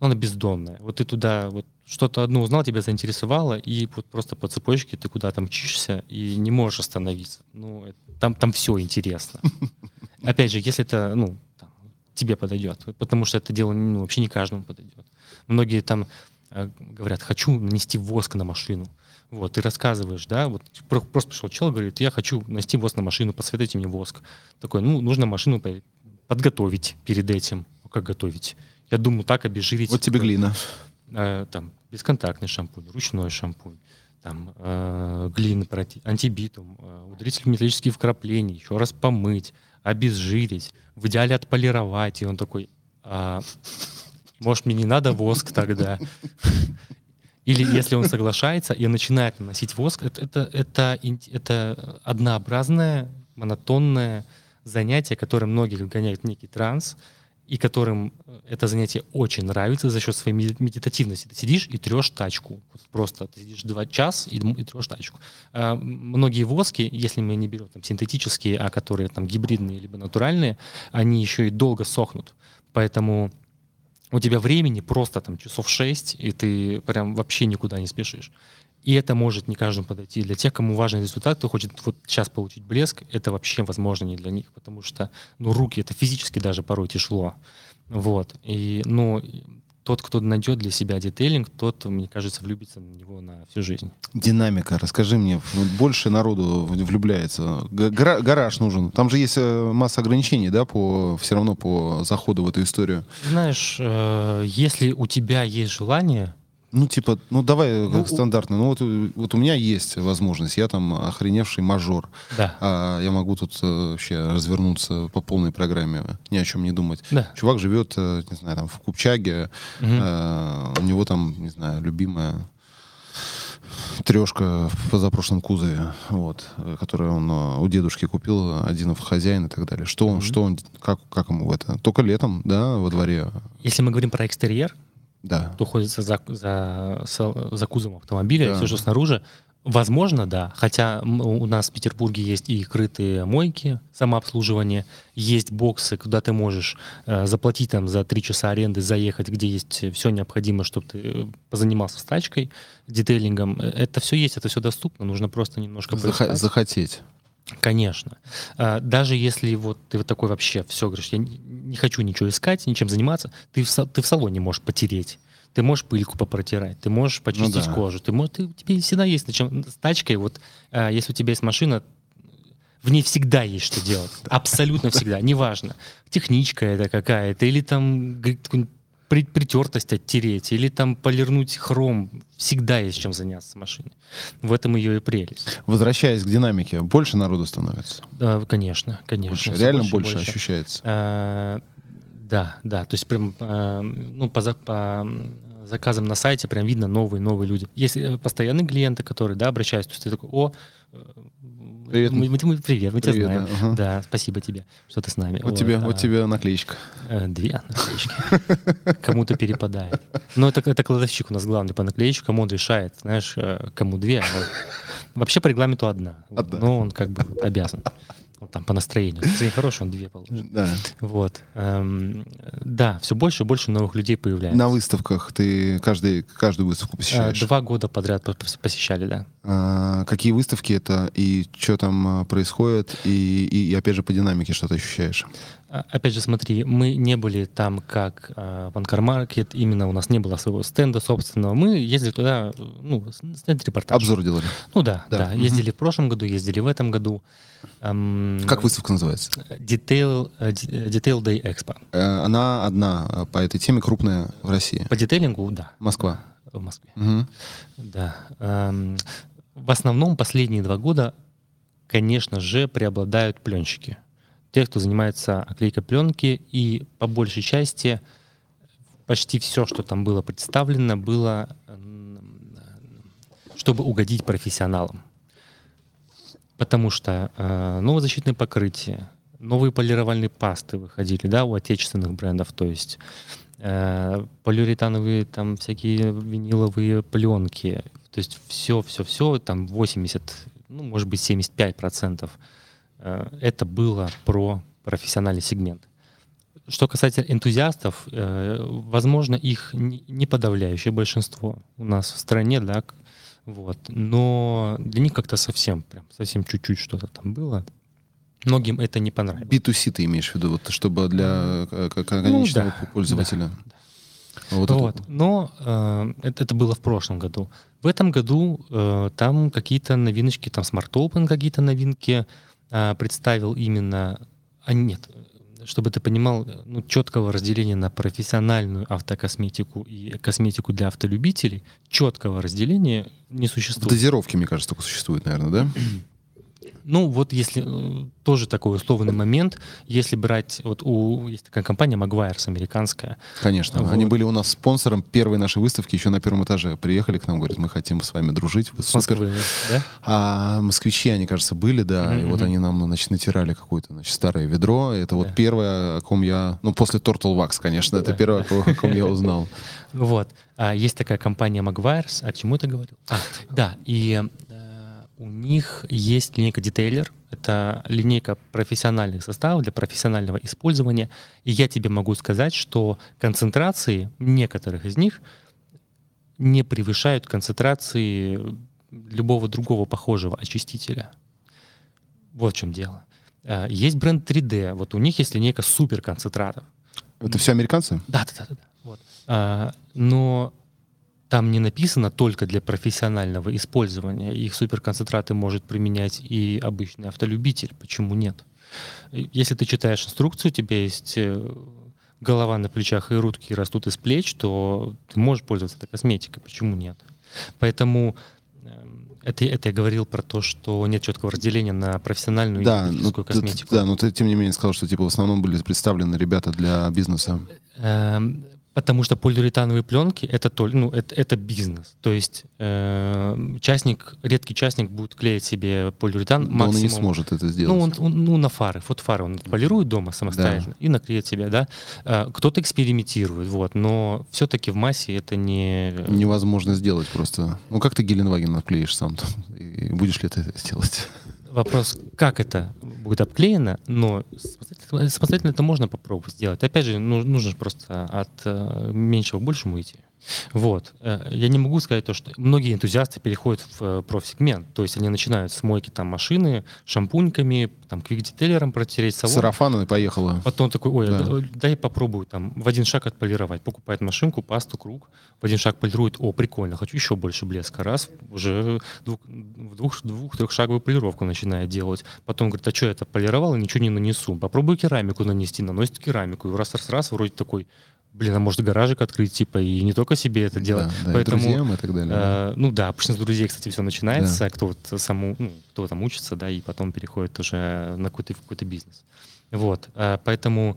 Speaker 2: она бездонная. Вот ты туда вот что-то одно узнал, тебя заинтересовало, и вот просто по цепочке ты куда-то мчишься и не можешь остановиться. Ну, там, там все интересно. [LAUGHS] Опять же, если это, ну, там, тебе подойдет, потому что это дело ну, вообще не каждому подойдет. Многие там э, говорят, хочу нанести воск на машину. Вот, ты рассказываешь, да, вот просто пришел человек, говорит, я хочу нанести воск на машину, посоветуйте мне воск. Такой, ну, нужно машину подготовить перед этим. Ну, как готовить? Я думаю, так обезжирить.
Speaker 1: Вот тебе глина.
Speaker 2: Э, там, бесконтактный шампунь, ручной шампунь, там, э, глина, антибитум, э, ударитель металлических вкраплений, еще раз помыть, обезжирить, в идеале отполировать. И он такой, а, может, мне не надо воск тогда? Или если он соглашается и начинает наносить воск, это, это, это, это однообразное, монотонное занятие, которое многих гоняет в некий транс, и которым э, это занятие очень нравится за счет своей медитативности. Ты сидишь и трешь тачку. Просто ты сидишь два часа и, и трешь тачку. А, многие воски, если мы не берем там, синтетические, а которые там гибридные либо натуральные, они еще и долго сохнут. Поэтому у тебя времени просто там часов 6, и ты прям вообще никуда не спешишь. И это может не каждому подойти. Для тех, кому важен результат, кто хочет вот сейчас получить блеск, это вообще возможно не для них, потому что ну, руки это физически даже порой тяжело. Вот. И, ну, тот, кто найдет для себя детейлинг, тот, мне кажется, влюбится в него на всю жизнь.
Speaker 1: Динамика. Расскажи мне, больше народу влюбляется. Гара гараж нужен. Там же есть э, масса ограничений, да, по все равно по заходу в эту историю.
Speaker 2: Знаешь, э, если у тебя есть желание,
Speaker 1: ну, типа, ну давай ну, стандартно. Ну, вот, вот у меня есть возможность. Я там охреневший мажор.
Speaker 2: Да.
Speaker 1: А я могу тут э, вообще развернуться по полной программе, ни о чем не думать.
Speaker 2: Да.
Speaker 1: Чувак живет, э, не знаю, там в Купчаге. Угу. А, у него там, не знаю, любимая трешка в позапрошлом кузове, вот, которую он у дедушки купил, один в хозяин и так далее. Что он, mm что он, как, как ему в это? Только летом, да, во дворе.
Speaker 2: Если мы говорим про экстерьер,
Speaker 1: да.
Speaker 2: кто ходится за, за, за кузовом автомобиля, да. все, что снаружи. Возможно, да. Хотя у нас в Петербурге есть и крытые мойки, самообслуживание, есть боксы, куда ты можешь э, заплатить там за три часа аренды, заехать, где есть все необходимое, чтобы ты э, позанимался с тачкой, детейлингом. Это все есть, это все доступно, нужно просто немножко
Speaker 1: Зах- захотеть.
Speaker 2: Конечно. А, даже если вот ты вот такой вообще, все, говоришь, я не хочу ничего искать, ничем заниматься, ты в, ты в салоне можешь потереть. Ты можешь пыльку попротирать, ты можешь почистить ну, да. кожу, ты можешь, ты, тебе всегда есть на чем. С тачкой, вот, а, если у тебя есть машина, в ней всегда есть что делать. Абсолютно всегда. Неважно, техничка это какая-то, или там при, притертость оттереть или там полирнуть хром. Всегда есть чем заняться с машиной. В этом ее и прелесть.
Speaker 1: Возвращаясь к динамике, больше народу становится?
Speaker 2: Да, конечно, конечно.
Speaker 1: Больше. Реально больше, больше ощущается?
Speaker 2: А, да, да. То есть прям а, ну, по, по заказам на сайте прям видно новые-новые люди. Есть э, постоянные клиенты, которые да, обращаются, то есть ты такой, о,
Speaker 1: Привет. Мы,
Speaker 2: мы, мы, привет, мы привет, тебя знаем. Да, ага. да, спасибо тебе, что ты с нами.
Speaker 1: Вот, вот тебе, а, вот тебе наклеечка.
Speaker 2: Э, две наклеечки. Кому-то перепадает. Но это, это кладовщик у нас главный по наклеечку, кому он решает, знаешь, э, кому две. А вообще по регламенту одна. одна. Но он как бы обязан. Вот там по настроению. Настроение хорошее, он две получит.
Speaker 1: Да.
Speaker 2: Вот. Эм, да, все больше и больше новых людей появляется.
Speaker 1: На выставках ты каждый, каждую выставку посещаешь?
Speaker 2: Э, два года подряд посещали, да.
Speaker 1: А, какие выставки это и что там а, происходит? И, и, и опять же по динамике что ты ощущаешь?
Speaker 2: А, опять же, смотри, мы не были там как э, Ванкар Маркет, именно у нас не было своего стенда собственного. Мы ездили туда, ну, снять репортаж.
Speaker 1: Обзор делали?
Speaker 2: Ну да, да. да. Ездили угу. в прошлом году, ездили в этом году.
Speaker 1: Как выставка называется?
Speaker 2: Detail, э, Detail Day Expo.
Speaker 1: Э, она одна э, по этой теме крупная в России?
Speaker 2: По детейлингу, да.
Speaker 1: Москва?
Speaker 2: В Москве.
Speaker 1: Угу.
Speaker 2: Да. В основном последние два года, конечно же, преобладают пленщики. Те, кто занимается оклейкой пленки, и по большей части почти все, что там было представлено, было, чтобы угодить профессионалам. Потому что э, новое защитное покрытие, новые полировальные пасты выходили, да, у отечественных брендов, то есть э, полиуретановые там всякие виниловые пленки, то есть все, все, все, там 80, ну, может быть, 75 процентов э, это было про профессиональный сегмент. Что касается энтузиастов, э, возможно, их не подавляющее большинство у нас в стране, да, вот, но для них как-то совсем, прям совсем чуть-чуть что-то там было. Многим это не понравилось.
Speaker 1: B2C ты имеешь в виду, вот, чтобы для э, конечного ну, да, пользователя? Да,
Speaker 2: Вот, вот. Это... Но э, это, это было в прошлом году. В этом году э, там какие-то новиночки, там Smart Open какие-то новинки э, представил именно... А нет, чтобы ты понимал, ну, четкого разделения на профессиональную автокосметику и косметику для автолюбителей, четкого разделения не существует.
Speaker 1: Дозировки, мне кажется, только существуют, наверное, да? [CLEARS THROAT]
Speaker 2: Ну, вот если э, тоже такой условный момент, если брать, вот у есть такая компания Maguire's американская.
Speaker 1: Конечно, вот. они были у нас спонсором первой нашей выставки, еще на первом этаже приехали к нам, говорят, мы хотим с вами дружить, вы супер. Москвы, да? А москвичи, они, кажется, были, да, mm-hmm. и вот они нам, значит, натирали какое-то, значит, старое ведро, это вот да. первое, о ком я, ну, после Turtle Wax, конечно, это первое, о ком я узнал. [LAUGHS]
Speaker 2: Вот. А, есть такая компания Maguire's, о чему ты говорил? А, да, и у них есть линейка детейлер. Это линейка профессиональных составов для профессионального использования. И я тебе могу сказать, что концентрации некоторых из них не превышают концентрации любого другого похожего очистителя. Вот в чем дело. А, есть бренд 3D. Вот у них есть линейка суперконцентратов.
Speaker 1: Это все американцы?
Speaker 2: Да, да, да. да. Вот. А, но там не написано только для профессионального использования. Их суперконцентраты может применять и обычный автолюбитель. Почему нет? Если ты читаешь инструкцию, у тебя есть э, голова на плечах и руки растут из плеч, то ты можешь пользоваться этой косметикой. Почему нет? Поэтому эм, это, это я говорил про то, что нет четкого разделения на профессиональную
Speaker 1: да,
Speaker 2: и
Speaker 1: ну, косметику. Да, но ты тем не менее сказал, что типа в основном были представлены ребята для бизнеса.
Speaker 2: Эм, Потому что полиуретановые пленки это, ну, это, это бизнес. То есть э, частник, редкий частник будет клеить себе полиуретан
Speaker 1: Но максимум. он не сможет это сделать.
Speaker 2: Ну, он, он, ну на фары. Вот фары он полирует дома самостоятельно да. и наклеит себе, да. Э, кто-то экспериментирует, вот. Но все-таки в массе это не...
Speaker 1: Невозможно сделать просто. Ну, как ты Геленваген наклеишь сам? И будешь ли ты это делать?
Speaker 2: Вопрос, как это будет обклеено, но самостоятельно это можно попробовать сделать. Опять же, ну, нужно просто от э, меньшего к большему идти. Вот. Э, я не могу сказать то, что многие энтузиасты переходят в э, профсегмент. То есть они начинают с мойки там машины, шампуньками, там квик-детейлером протереть салон.
Speaker 1: Сарафан и поехала.
Speaker 2: Потом такой, ой, да. дай попробую там в один шаг отполировать. Покупает машинку, пасту, круг, в один шаг полирует. О, прикольно, хочу еще больше блеска. Раз, уже двух, в двух, двух трехшаговую полировку начинает делать. Потом говорит, а что я это полировал и ничего не нанесу. Попробую керамику нанести, наносит керамику. И раз-раз-раз вроде такой, блин, а может гаражик открыть, типа, и не только себе это делать.
Speaker 1: Да, да, Поэтому, и друзьям и так далее. Э,
Speaker 2: ну да, большинство друзей, кстати, все начинается, да. кто вот саму, ну, кто там учится, да, и потом переходит уже на какой-то какой-то бизнес. Вот, э, поэтому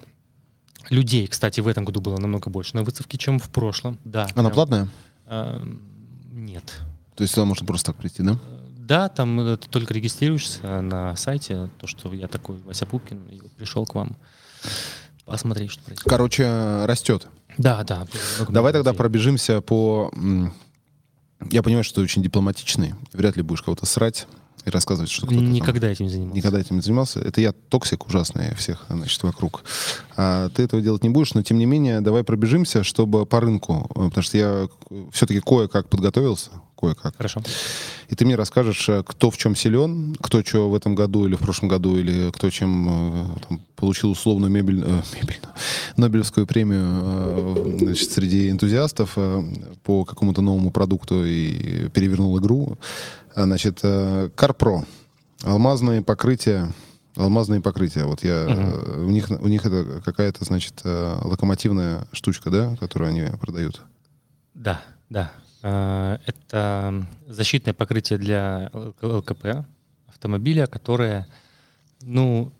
Speaker 2: людей, кстати, в этом году было намного больше на выставке, чем в прошлом. Да.
Speaker 1: Она прям, платная?
Speaker 2: Э, нет.
Speaker 1: То есть туда можно просто так прийти, да?
Speaker 2: Да, там э, ты только регистрируешься на сайте, то, что я такой Вася Пупкин, и пришел к вам посмотреть, что происходит.
Speaker 1: Короче, растет.
Speaker 2: Да, да.
Speaker 1: Давай тогда пробежимся по... Я понимаю, что ты очень дипломатичный. Вряд ли будешь кого-то срать и рассказывать, что кто-то
Speaker 2: Никогда
Speaker 1: там...
Speaker 2: этим не занимался.
Speaker 1: Никогда этим не занимался. Это я токсик ужасный всех, значит, вокруг. А ты этого делать не будешь, но тем не менее давай пробежимся, чтобы по рынку, потому что я все-таки кое-как подготовился, кое-как.
Speaker 2: Хорошо.
Speaker 1: И ты мне расскажешь, э, кто в чем силен, кто что в этом году или в прошлом году, или кто чем э, там, получил условную медаль, э, [LAUGHS] медаль, Нобелевскую премию э, значит, среди энтузиастов э, по какому-то новому продукту и перевернул игру. Значит, э, CarPro. Алмазные покрытия алмазные покрытия. Вот я uh-huh. у них у них это какая-то значит локомотивная штучка, да, которую они продают.
Speaker 2: Да, да. Э, это защитное покрытие для ЛКП автомобиля, которое, ну,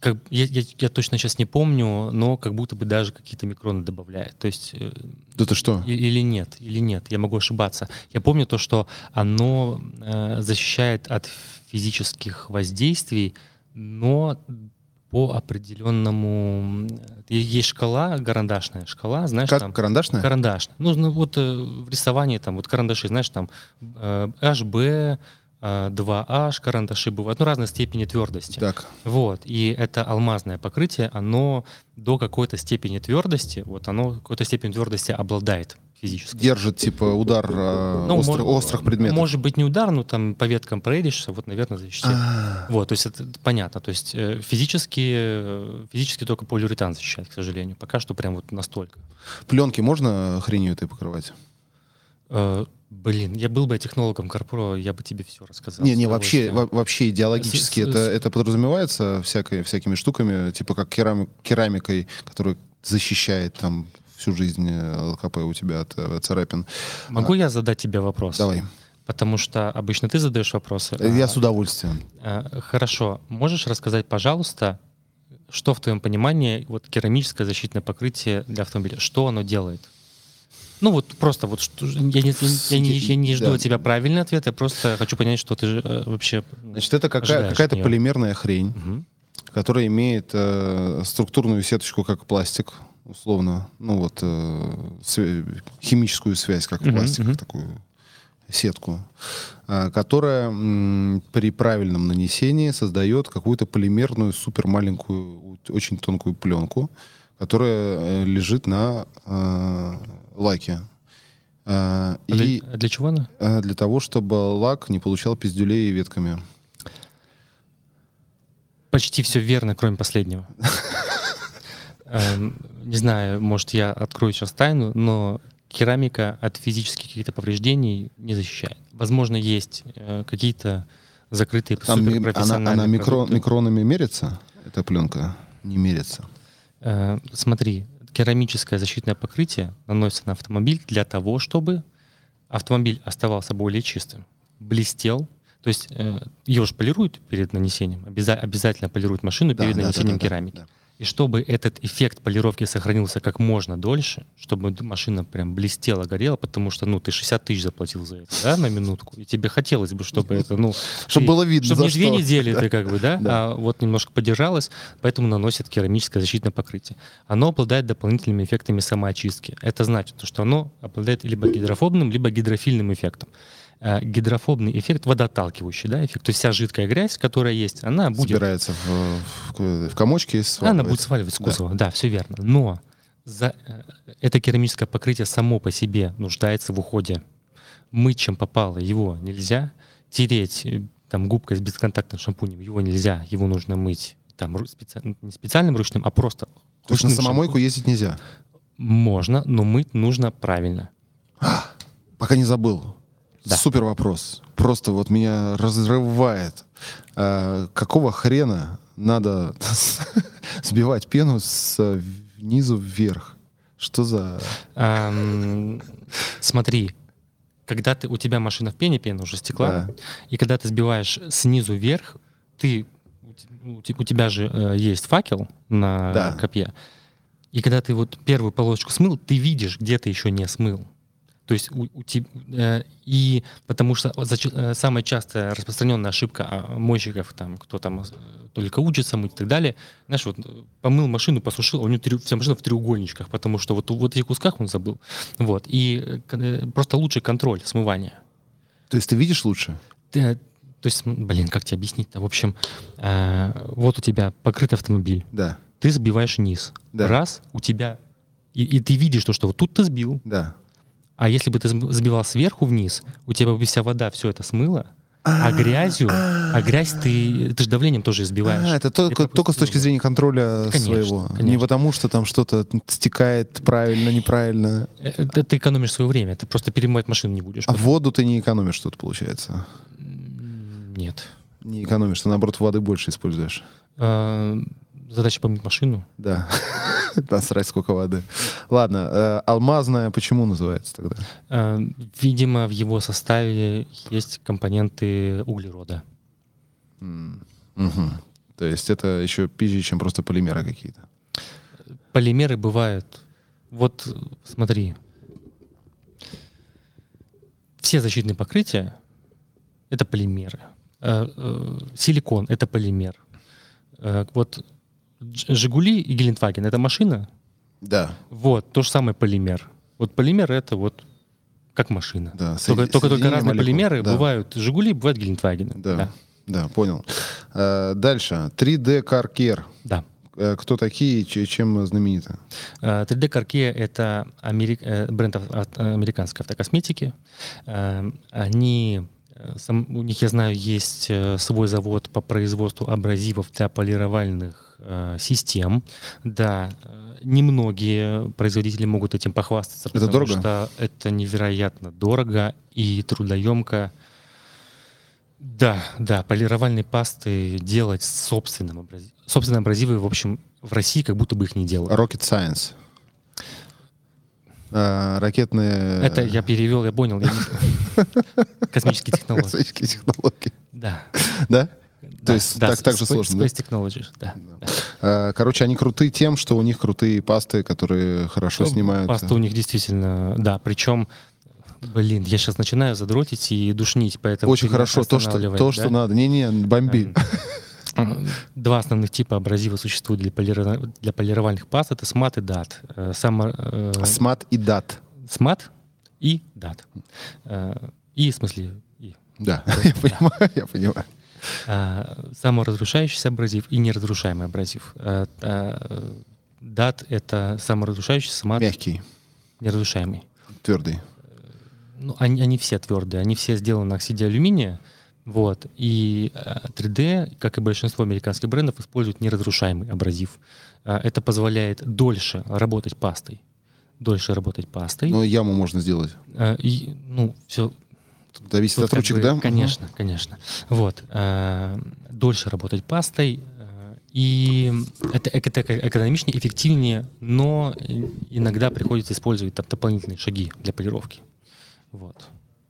Speaker 2: как, я, я, я точно сейчас не помню, но как будто бы даже какие-то микроны добавляет. То есть... Э,
Speaker 1: Это что?
Speaker 2: И, или нет, или нет, я могу ошибаться. Я помню то, что оно э, защищает от физических воздействий, но по определенному... Есть шкала, карандашная шкала, знаешь,
Speaker 1: как
Speaker 2: там...
Speaker 1: карандашная?
Speaker 2: Карандашная. Нужно вот э, в рисовании там, вот карандаши, знаешь, там э, HB, 2H карандаши бывают, ну, разной степени твердости.
Speaker 1: Так.
Speaker 2: Вот, и это алмазное покрытие, оно до какой-то степени твердости, вот оно какой-то степени твердости обладает физически.
Speaker 1: Держит, типа, удар э,
Speaker 2: Ну,
Speaker 1: остр-
Speaker 2: мож-
Speaker 1: острых предметов.
Speaker 2: Может быть, не удар, но там по веткам проедешься, вот, наверное, защитит.
Speaker 1: А,
Speaker 2: Вот, то есть это понятно. То есть э, физически, э, физически только полиуретан защищает, к сожалению. Пока что прям вот настолько.
Speaker 1: Пленки можно хренью этой покрывать?
Speaker 2: Э, блин, я был бы технологом Карпро, я бы тебе все рассказал.
Speaker 1: Не, не, вообще, во- вообще идеологически
Speaker 2: С-
Speaker 1: это,
Speaker 2: с-
Speaker 1: это подразумевается всякой, всякими штуками, типа как керами- керамикой, которая защищает там всю жизнь э, ЛКП у тебя от э, царапин.
Speaker 2: Могу я задать тебе вопрос?
Speaker 1: Давай.
Speaker 2: Потому что обычно ты задаешь вопросы.
Speaker 1: Э, Я
Speaker 2: а,
Speaker 1: с удовольствием.
Speaker 2: а, Хорошо. Можешь рассказать, пожалуйста, что в твоем понимании вот керамическое защитное покрытие для автомобиля, что оно делает? Ну вот просто вот что- я не, я не, я не жду
Speaker 1: Да.
Speaker 2: от тебя правильный ответ, я просто хочу понять, что ты э, вообще.
Speaker 1: Значит, это какая, какая-то
Speaker 2: от
Speaker 1: полимерная хрень,
Speaker 2: Мгм.
Speaker 1: которая имеет э, структурную сеточку, как пластик, условно. Ну вот, э, химическую связь, как
Speaker 2: Мгм,
Speaker 1: пластик,
Speaker 2: мгм.
Speaker 1: такую сетку, а, которая м, при правильном нанесении создает какую-то полимерную супермаленькую, вот очень тонкую пленку, которая э, лежит на э, лаке. А,
Speaker 2: А
Speaker 1: И
Speaker 2: для, а для чего она?
Speaker 1: э, для того, чтобы лак не получал пиздюлей ветками.
Speaker 2: Почти все верно, кроме последнего. [LAUGHS] Эм, Не знаю, может, я открою сейчас тайну, но керамика от физических каких-то повреждений не защищает. Возможно, есть э, какие-то закрытые
Speaker 1: Там ми- она,
Speaker 2: суперпрофессиональные
Speaker 1: она микро- микронами мерится, эта пленка? Не мерится.
Speaker 2: Э, Смотри, керамическое защитное покрытие наносится на автомобиль для того, чтобы автомобиль оставался более чистым, блестел. То есть э, ее же полируют перед нанесением, обяза- обязательно полируют машину
Speaker 1: Да,
Speaker 2: перед
Speaker 1: да, да,
Speaker 2: нанесением
Speaker 1: да, да,
Speaker 2: керамики.
Speaker 1: да.
Speaker 2: И чтобы этот эффект полировки сохранился как можно дольше, чтобы машина прям блестела, горела, потому что, ну, ты 60 тысяч заплатил за это, да, на минутку, и тебе хотелось бы, чтобы это, ну... [LAUGHS]
Speaker 1: Чтобы было видно,
Speaker 2: Чтобы не две недели ты как бы, да, [LAUGHS] а вот немножко подержалось, поэтому наносит керамическое защитное покрытие. Оно обладает дополнительными эффектами самоочистки. Это значит, что оно обладает либо гидрофобным, либо гидрофильным эффектом. Э, Гидрофобный эффект водоотталкивающий, да, эффект. То есть вся жидкая грязь, которая есть, она будет
Speaker 1: Собирается в, в, в комочки и
Speaker 2: она будет
Speaker 1: сваливается.
Speaker 2: сваливать с
Speaker 1: Да.
Speaker 2: кузова, да, все верно. Но за, э, это керамическое покрытие само по себе нуждается в уходе. Мыть, чем попало, его нельзя. Тереть э, там губкой с бесконтактным шампунем, его нельзя. Его нужно мыть там специ- не специальным ручным, а просто
Speaker 1: То есть на самомойку
Speaker 2: шампунем.
Speaker 1: ездить нельзя?
Speaker 2: Можно, но мыть нужно правильно. [GASPS]
Speaker 1: Пока не забыл.
Speaker 2: Да.
Speaker 1: Супер вопрос. Просто вот меня разрывает. А, какого хрена надо [LAUGHS] сбивать пену с низу вверх? Что за...
Speaker 2: Ам, смотри, когда ты, у тебя машина в пене, пена уже стекла,
Speaker 1: Да.
Speaker 2: и когда ты сбиваешь снизу вверх, ты, у у тебя же э, есть факел на
Speaker 1: Да.
Speaker 2: копье, и когда ты вот первую полосочку смыл, ты видишь, где ты еще не смыл. То есть у, у теб- э, и потому что э, самая частая распространенная ошибка а, мойщиков, там, кто там э, только учится мыть и так далее, знаешь, вот помыл машину, посушил, а у него треу- вся машина в треугольничках, потому что вот вот этих кусках он забыл. Вот. И просто лучший контроль смывания.
Speaker 1: То есть ты видишь лучше?
Speaker 2: Ты, то есть, блин, как тебе объяснить-то? В общем, э, вот у тебя покрытый автомобиль,
Speaker 1: Да.
Speaker 2: ты сбиваешь низ.
Speaker 1: Да.
Speaker 2: Раз, у тебя... И, и ты видишь, то, что вот тут ты сбил,
Speaker 1: Да.
Speaker 2: А если бы ты сбивал сверху вниз, у тебя бы вся вода все это смыла, а грязью, а грязь ты, ты же давлением тоже избиваешь.
Speaker 1: А, это только, только с точки зрения контроля
Speaker 2: Конечно,
Speaker 1: своего. Не
Speaker 2: конечно.
Speaker 1: потому, что там что-то стекает правильно, неправильно.
Speaker 2: Э, это ты экономишь свое время, ты просто перемывать машину не будешь.
Speaker 1: А воду ты не экономишь тут, получается.
Speaker 2: Нет.
Speaker 1: Не экономишь, ты, наоборот, воды больше используешь.
Speaker 2: Э, Задача помыть машину.
Speaker 1: Да. [LAUGHS] Насрать, сколько воды. Ладно, э, алмазная почему называется тогда?
Speaker 2: Э, Видимо, в его составе есть компоненты углерода.
Speaker 1: Мгм. То есть это еще пизже, чем просто полимеры какие-то.
Speaker 2: Полимеры бывают. Вот смотри. Все защитные покрытия — это полимеры. Э, Силикон — это полимер. Вот Жигули и Гелендваген — это машина.
Speaker 1: Да.
Speaker 2: Вот, то же самое полимер. Вот полимер — это вот как машина.
Speaker 1: Да,
Speaker 2: только, только, только разные
Speaker 1: молекул.
Speaker 2: полимеры.
Speaker 1: Да.
Speaker 2: Бывают Жигули, бывают Гелендвагены.
Speaker 1: Да, да,
Speaker 2: да.
Speaker 1: понял. Э, дальше. 3D Car Care.
Speaker 2: да.
Speaker 1: Э, Кто такие и чем знамениты?
Speaker 2: Э, 3D Carke — это амери- э, бренд американской автокосметики. Э, Они, э, у них, я знаю, есть э, свой завод по производству абразивов для полировальных э, систем. Да, э, немногие производители могут этим похвастаться,
Speaker 1: Это
Speaker 2: потому
Speaker 1: дорого?
Speaker 2: что это невероятно дорого и трудоемко. Да, да, полировальные пасты делать собственным абрази- собственные абразивы, в общем, в России как будто бы их не делают.
Speaker 1: Rocket Science. Э, Ракетные...
Speaker 2: Это я перевел, я понял. я не- [LAUGHS] Космические технологии.
Speaker 1: Космические технологии.
Speaker 2: Да.
Speaker 1: Да?
Speaker 2: Да,
Speaker 1: есть
Speaker 2: да,
Speaker 1: так- так же
Speaker 2: Space-
Speaker 1: сложно, да?
Speaker 2: Space Technologies, да. да.
Speaker 1: Э, Короче, они крутые тем, что у них крутые пасты, которые хорошо
Speaker 2: Ну,
Speaker 1: снимают.
Speaker 2: Паста у них действительно, да, причем, блин, я сейчас начинаю задротить и душнить, поэтому...
Speaker 1: Очень хорошо. То, что, то,
Speaker 2: да?
Speaker 1: что надо. Не-не, бомби.
Speaker 2: Два основных типа абразива существуют для, полира- для полировальных паст. Это смат и дат. Э, Само, э,
Speaker 1: Смат и дат.
Speaker 2: смат и дат. Э, И, в смысле, и.
Speaker 1: Да, [LAUGHS] я понимаю, я понимаю.
Speaker 2: А, саморазрушающийся абразив и неразрушаемый абразив. А, а, Дат — это саморазрушающийся, смат
Speaker 1: Мягкий, —
Speaker 2: неразрушаемый.
Speaker 1: твердый.
Speaker 2: Ну, они, они все твердые, они все сделаны на оксиде алюминия. Вот. И а, 3D, как и большинство американских брендов, используют неразрушаемый абразив. Это позволяет дольше работать пастой. Дольше работать пастой.
Speaker 1: Но яму можно сделать.
Speaker 2: И, ну, все
Speaker 1: Зависит
Speaker 2: Тут
Speaker 1: от ручек,
Speaker 2: бы,
Speaker 1: да?
Speaker 2: Конечно, конечно. Вот. э, Дольше работать пастой. э, И это, это экономичнее, эффективнее, но иногда приходится использовать там дополнительные шаги для полировки. Вот.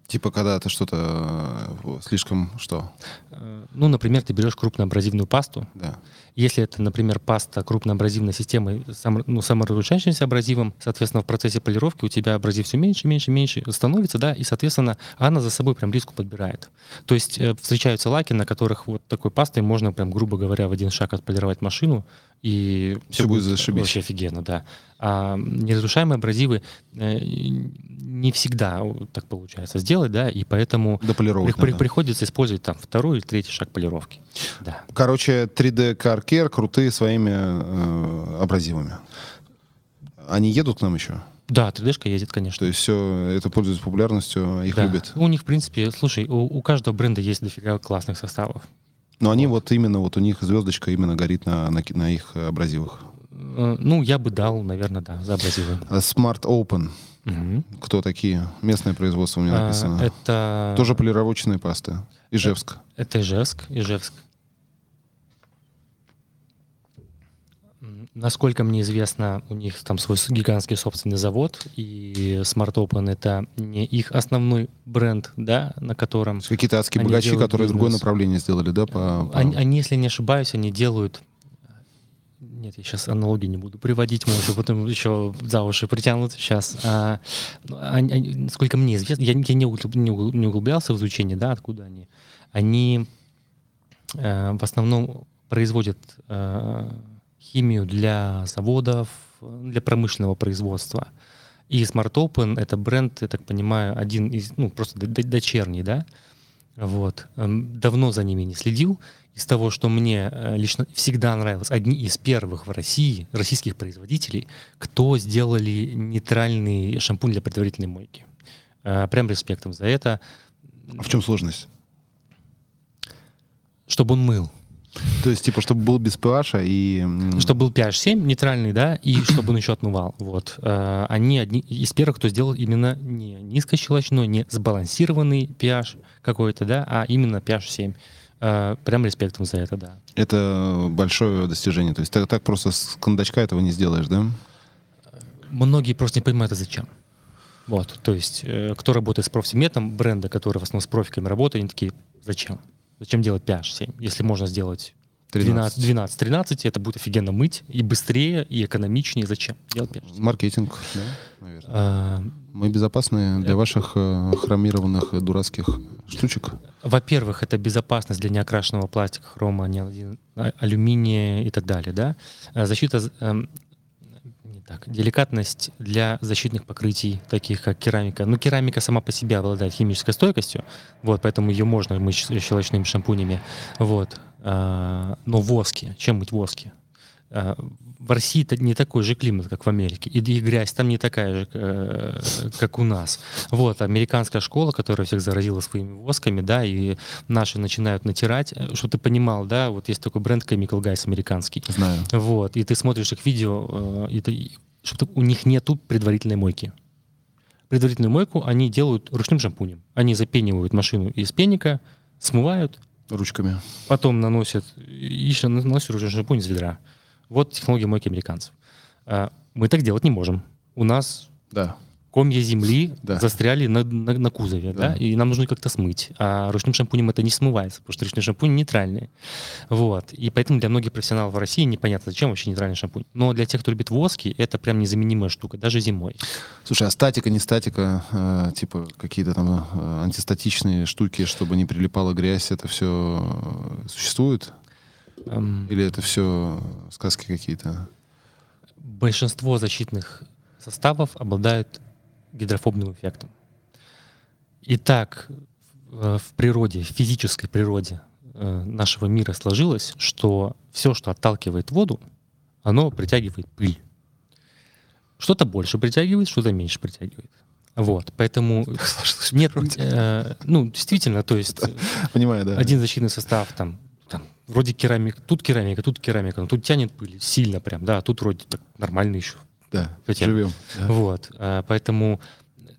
Speaker 1: Типа, когда это что-то э, слишком что?
Speaker 2: Ну, например, ты берешь крупноабразивную пасту.
Speaker 1: Да.
Speaker 2: Если это, например, паста крупноабразивной системой, сам, ну, саморазрушающимся абразивом, соответственно, в процессе полировки у тебя абразив все меньше, меньше, меньше становится, да, и, соответственно, она за собой прям риску подбирает. То есть э, встречаются лаки, на которых вот такой пастой можно прям, грубо говоря, в один шаг отполировать машину, и
Speaker 1: Всё будет зашибись.
Speaker 2: вообще офигенно, да. А неразрушаемые абразивы э, не всегда так получается сделать, да, и поэтому при-
Speaker 1: надо.
Speaker 2: приходится использовать там второй или третий шаг полировки. Да.
Speaker 1: Короче, 3D Care крутые своими э, абразивами. Они едут к нам еще?
Speaker 2: Да, 3D-шка ездит, конечно.
Speaker 1: То есть все это пользуется популярностью, их
Speaker 2: Да.
Speaker 1: любят.
Speaker 2: У них, в принципе, слушай, у, у каждого бренда есть дофига классных составов.
Speaker 1: Но они вот именно, вот у них звездочка именно горит на, на, на их абразивах.
Speaker 2: Э, Ну, я бы дал, наверное, да, за абразивы.
Speaker 1: А Smart Open.
Speaker 2: Мгм.
Speaker 1: Кто такие? Местное производство у меня
Speaker 2: А,
Speaker 1: написано.
Speaker 2: Это...
Speaker 1: Тоже полировочные пасты. Ижевск.
Speaker 2: Это Ижевск, Ижевск. М, Насколько мне известно, у них там свой гигантский собственный завод, и Smart Open это не их основной бренд, да, на котором
Speaker 1: Какие-то адские богачи, которые другое
Speaker 2: бизнес.
Speaker 1: направление сделали, да? По, по-
Speaker 2: Они, они, если не ошибаюсь, они делают... Нет, я сейчас аналогии не буду приводить, мы еще потом еще за уши притянут сейчас. А, ну, они- они- насколько мне известно, я, я не, углуб- не угл- не углублялся в изучение, да, откуда они. Они э, в основном производят э, химию для заводов, для промышленного производства. И Smart Open — это бренд, я так понимаю, один из, ну, просто дочерний, да? Вот. Эм, Давно за ними не следил. Из того, что мне э, лично всегда нравилось, одни из первых в России, российских производителей, кто сделали нейтральный шампунь для предварительной мойки. Э, Прям респектом за это.
Speaker 1: А в чем сложность?
Speaker 2: Чтобы он мыл.
Speaker 1: То есть, типа, чтобы был без pH и...
Speaker 2: Чтобы был pH 7 нейтральный, да, и [CLEARS THROAT] чтобы он еще отмывал. Вот. Э, Они одни из первых, кто сделал именно не низкощелочной, не сбалансированный pH какой-то, да, а именно pH 7. Э, Прям респектом за это, да.
Speaker 1: Это большое достижение. То есть так, так просто с кондачка этого не сделаешь, да?
Speaker 2: Многие просто не понимают, а зачем. Вот, то есть, э, кто работает с профсеметом, бренда, который в основном с профиками работает, они такие, зачем? Зачем делать pH 7, если можно сделать
Speaker 1: 13.
Speaker 2: 12-13, это будет офигенно мыть, и быстрее, и экономичнее. Зачем делать pH 7?
Speaker 1: Маркетинг, да, наверное.
Speaker 2: А,
Speaker 1: Мы безопасны для ваших э, хромированных дурацких штучек.
Speaker 2: Во-первых, это безопасность для неокрашенного пластика, хрома, а- алюминия и так далее, да. А Защита, эм, так, деликатность для защитных покрытий, таких как керамика. Ну, керамика сама по себе обладает химической стойкостью, вот, поэтому ее можно мыть щелочными шампунями, вот. А, но воски, чем мыть воски? А, в России это не такой же климат, как в Америке. И, и грязь там не такая же, э, как у нас. Вот, американская школа, которая всех заразила своими восками, да, и наши начинают натирать. Э, Чтобы ты понимал, да, вот есть такой бренд Chemical Guys американский.
Speaker 1: Знаю.
Speaker 2: Вот, и ты смотришь их видео, э, и ты, чтобы у них нету предварительной мойки. Предварительную мойку они делают ручным шампунем. Они запенивают машину из пеника, смывают,
Speaker 1: Ручками.
Speaker 2: потом наносят, еще наносят ручной шампунь из ведра. Вот технология мойки американцев. А, Мы так делать не можем. У нас
Speaker 1: Да.
Speaker 2: комья земли
Speaker 1: Да.
Speaker 2: застряли на, на, на кузове, да.
Speaker 1: Да.
Speaker 2: и нам нужно как-то смыть. А ручным шампунем это не смывается, потому что ручной шампунь нейтральный. Вот. И поэтому для многих профессионалов в России непонятно, зачем вообще нейтральный шампунь. Но для тех, кто любит воски, это прям незаменимая штука, даже зимой.
Speaker 1: Слушай, а статика, не статика, э, типа какие-то там э, антистатичные штуки, чтобы не прилипала грязь, это все существует?
Speaker 2: Эм,
Speaker 1: Или это все сказки какие-то?
Speaker 2: большинство защитных составов обладают гидрофобным эффектом. И так э, в природе, в физической природе э, нашего мира сложилось, что все, что отталкивает воду, оно притягивает пыль. Что-то больше притягивает, что-то меньше притягивает. Вот, поэтому [LAUGHS] нет, э, ну действительно, то есть [LAUGHS]
Speaker 1: Понимаю, да.
Speaker 2: один защитный состав там вроде керамика, тут керамика, тут керамика, но тут тянет пыль сильно прям, да, а тут вроде так нормально еще.
Speaker 1: Да,
Speaker 2: Хотя-
Speaker 1: живем. да.
Speaker 2: Вот, а, поэтому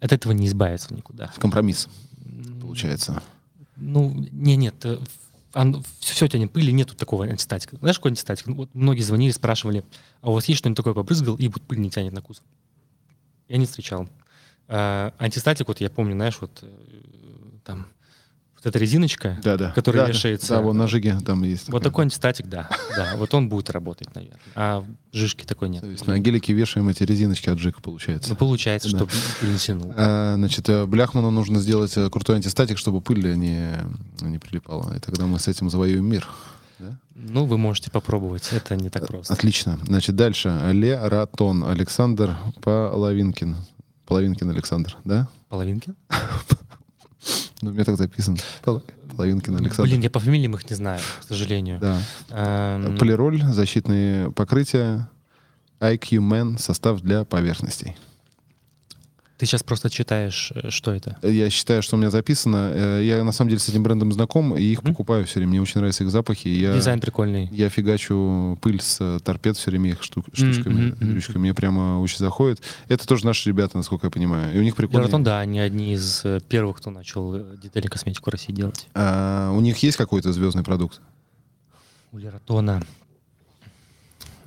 Speaker 2: от этого не избавиться никуда.
Speaker 1: Компромисс, получается.
Speaker 2: Ну, не, нет, все тянет пыль, нету такого антистатика. Знаешь, какой антистатик? Вот многие звонили, спрашивали, а у вас есть что-нибудь такое побрызгал, и вот пыль не тянет на кузов? Я не встречал. А, антистатик, вот я помню, знаешь, вот э, там вот эта резиночка,
Speaker 1: Да, да.
Speaker 2: Который
Speaker 1: да,
Speaker 2: вешается-
Speaker 1: Да, вон на жиге там есть.
Speaker 2: вот такой антистатик, да, да, вот он будет работать, наверное. А жишки такой нет.
Speaker 1: То есть на гелике вешаем эти резиночки от жика, получается.
Speaker 2: Ну, получается,
Speaker 1: Да.
Speaker 2: что пыль не тянул.
Speaker 1: А, значит, э, Бляхману нужно сделать э, крутой антистатик, чтобы пыль не, не прилипала. И тогда мы с этим завоюем мир. Да?
Speaker 2: Ну, вы можете попробовать, это не так просто.
Speaker 1: Отлично. Значит, дальше. Лератон Александр Половинкин. Половинкин Александр, да?
Speaker 2: Половинки? [LAUGHS]
Speaker 1: Ну, у меня так записано. Пол- Половинкин Александр.
Speaker 2: Блин, я по фамилиям их не знаю, к сожалению.
Speaker 1: Да.
Speaker 2: Эм,
Speaker 1: Полироль, защитные покрытия, IQ Man, состав для поверхностей.
Speaker 2: Ты сейчас просто читаешь, э, что это.
Speaker 1: Я считаю, что у меня записано. Э, Я на самом деле с этим брендом знаком, и их
Speaker 2: Мгм.
Speaker 1: покупаю все время. Мне очень нравятся их запахи. Я,
Speaker 2: Дизайн прикольный.
Speaker 1: я фигачу пыль с э, торпед все время их штук, штучками,
Speaker 2: мгм.
Speaker 1: дрючками. Мне прямо очень заходит. Это тоже наши ребята, насколько я понимаю. И у них прикольно.
Speaker 2: Лератон, да, они одни из первых, кто начал детальную косметику в России делать.
Speaker 1: А, у них есть какой-то звездный продукт?
Speaker 2: У Лератона,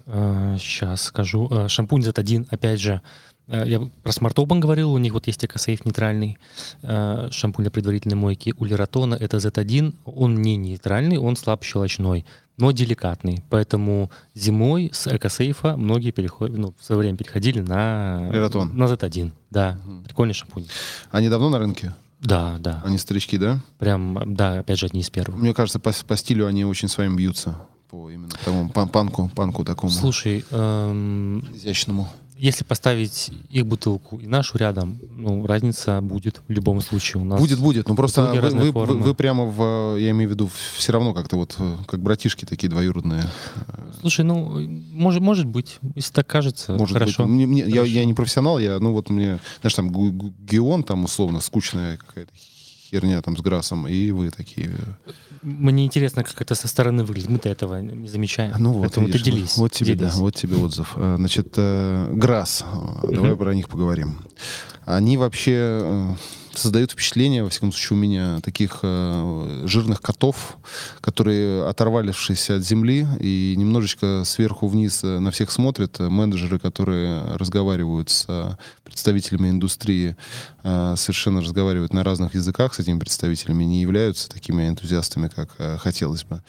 Speaker 2: сейчас скажу, Э, шампунь Z1, опять же, я про Open говорил, у них вот есть экосейф нейтральный, э, шампунь для предварительной мойки. У Лератона это Z1, он не нейтральный, он слабощелочной, но деликатный. Поэтому зимой с экосейфа многие переходят, ну, в свое время переходили на,
Speaker 1: Лератон.
Speaker 2: на Z1. Да,
Speaker 1: Мгм.
Speaker 2: прикольный шампунь.
Speaker 1: Они давно на рынке?
Speaker 2: Да, да.
Speaker 1: Они старички, да?
Speaker 2: Прям, да, опять же, одни из первых.
Speaker 1: Мне кажется, по, по стилю они очень с вами бьются. По именно тому пан- панку, панку такому
Speaker 2: Слушай, эм,
Speaker 1: изящному.
Speaker 2: Если поставить их бутылку и нашу рядом, ну, разница будет в любом случае у нас.
Speaker 1: Будет, будет. Ну просто вы, вы- вы- вы прямо в, я имею в виду, все равно как-то вот, как братишки такие двоюродные.
Speaker 2: Слушай, ну, может, может быть, если так кажется,
Speaker 1: Может
Speaker 2: хорошо.
Speaker 1: быть. Мне- мне- я,
Speaker 2: Хорошо.
Speaker 1: я не профессионал, я, ну вот мне, знаешь, там Геон, там условно, скучная какая-то херня там с Грасом, и вы такие. э,
Speaker 2: Мне интересно, как это со стороны выглядит. Мы-то этого не замечаем.
Speaker 1: Ну вот,
Speaker 2: Поэтому
Speaker 1: видишь,
Speaker 2: ты делись.
Speaker 1: Вот, тебе,
Speaker 2: делись.
Speaker 1: да, вот тебе отзыв. Э, Значит, э, Грасс, э, давай про них поговорим. Они вообще создают впечатление, во всяком случае, у меня, таких э, жирных котов, которые, оторвавшись от земли и немножечко сверху вниз э, на всех смотрят, э, менеджеры, которые разговаривают с э, представителями индустрии, э, совершенно разговаривают на разных языках с этими представителями, не являются такими энтузиастами, как э, хотелось бы.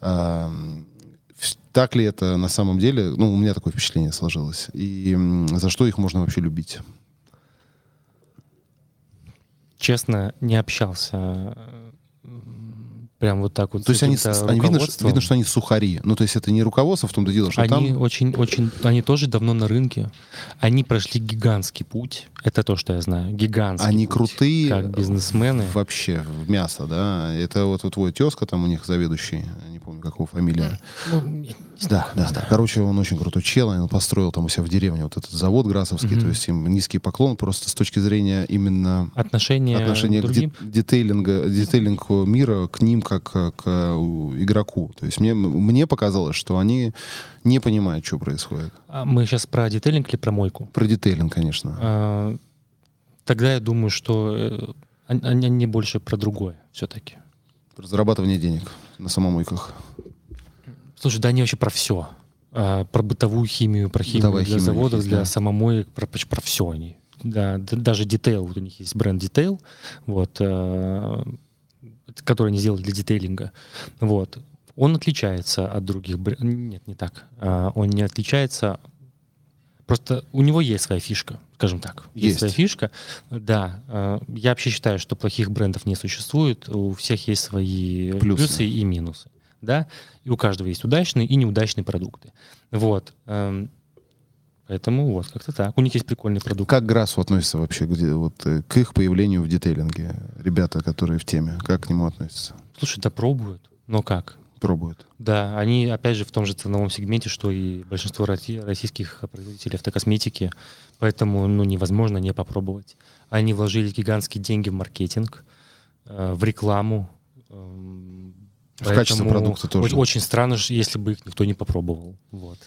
Speaker 1: Вс- Так ли это на самом деле? Ну, у меня такое впечатление сложилось. И за что их можно вообще любить?
Speaker 2: Честно, не общался м, прям вот так вот.
Speaker 1: То есть они, они видно, что, видно, что они сухари. Ну, то есть это не руководство в том-то дело, что
Speaker 2: они
Speaker 1: там...
Speaker 2: очень, очень, они тоже давно на рынке. Они прошли гигантский путь. Это то, что я знаю. Гигантский
Speaker 1: Они
Speaker 2: путь,
Speaker 1: крутые.
Speaker 2: Как бизнесмены.
Speaker 1: Вообще, в мясо, да. Это вот твой тезка там у них заведующий, не помню, какого фамилия. Ну, да, да, да. Короче, он очень крутой чел, он построил там у себя в деревне вот этот завод Грасовский, mm-hmm. то есть им низкий поклон просто с точки зрения именно
Speaker 2: отношения,
Speaker 1: отношения
Speaker 2: к другим?
Speaker 1: детейлинга, детейлинг мира к ним как к игроку. То есть мне, мне показалось, что они не понимают, что происходит.
Speaker 2: А мы сейчас про детейлинг или про мойку?
Speaker 1: Про детейлинг, конечно. А,
Speaker 2: тогда я думаю, что э, они, они больше про другое все-таки.
Speaker 1: Про зарабатывание денег на самомойках.
Speaker 2: Слушай, да они вообще про все. А, про бытовую химию, про химию Бытовая для химия заводов, есть, для да. самомоек, про, про все они. Да, даже Detail, вот у них есть бренд Detail, вот, э, который они сделали для детейлинга. Вот. Он отличается от других брендов. Нет, не так. Э, он не отличается Просто у него есть своя фишка, скажем так. Есть, есть своя фишка. Да. Э, я вообще считаю, что плохих брендов не существует. У всех есть свои плюсы, плюсы и минусы да, и у каждого есть удачные и неудачные продукты. Вот. Эм, поэтому вот, как-то так. У них есть прикольный продукт.
Speaker 1: Как Грасу относится вообще где, вот, э, к их появлению в детейлинге? Ребята, которые в теме, как к нему относятся?
Speaker 2: Слушай, да пробуют. Но как?
Speaker 1: Пробуют.
Speaker 2: Да, они, опять же, в том же ценовом сегменте, что и большинство российских производителей автокосметики, поэтому ну, невозможно не попробовать. Они вложили гигантские деньги в маркетинг, э, в рекламу, эм,
Speaker 1: в качестве продукта тоже.
Speaker 2: Очень странно, если бы их никто не попробовал. Вот.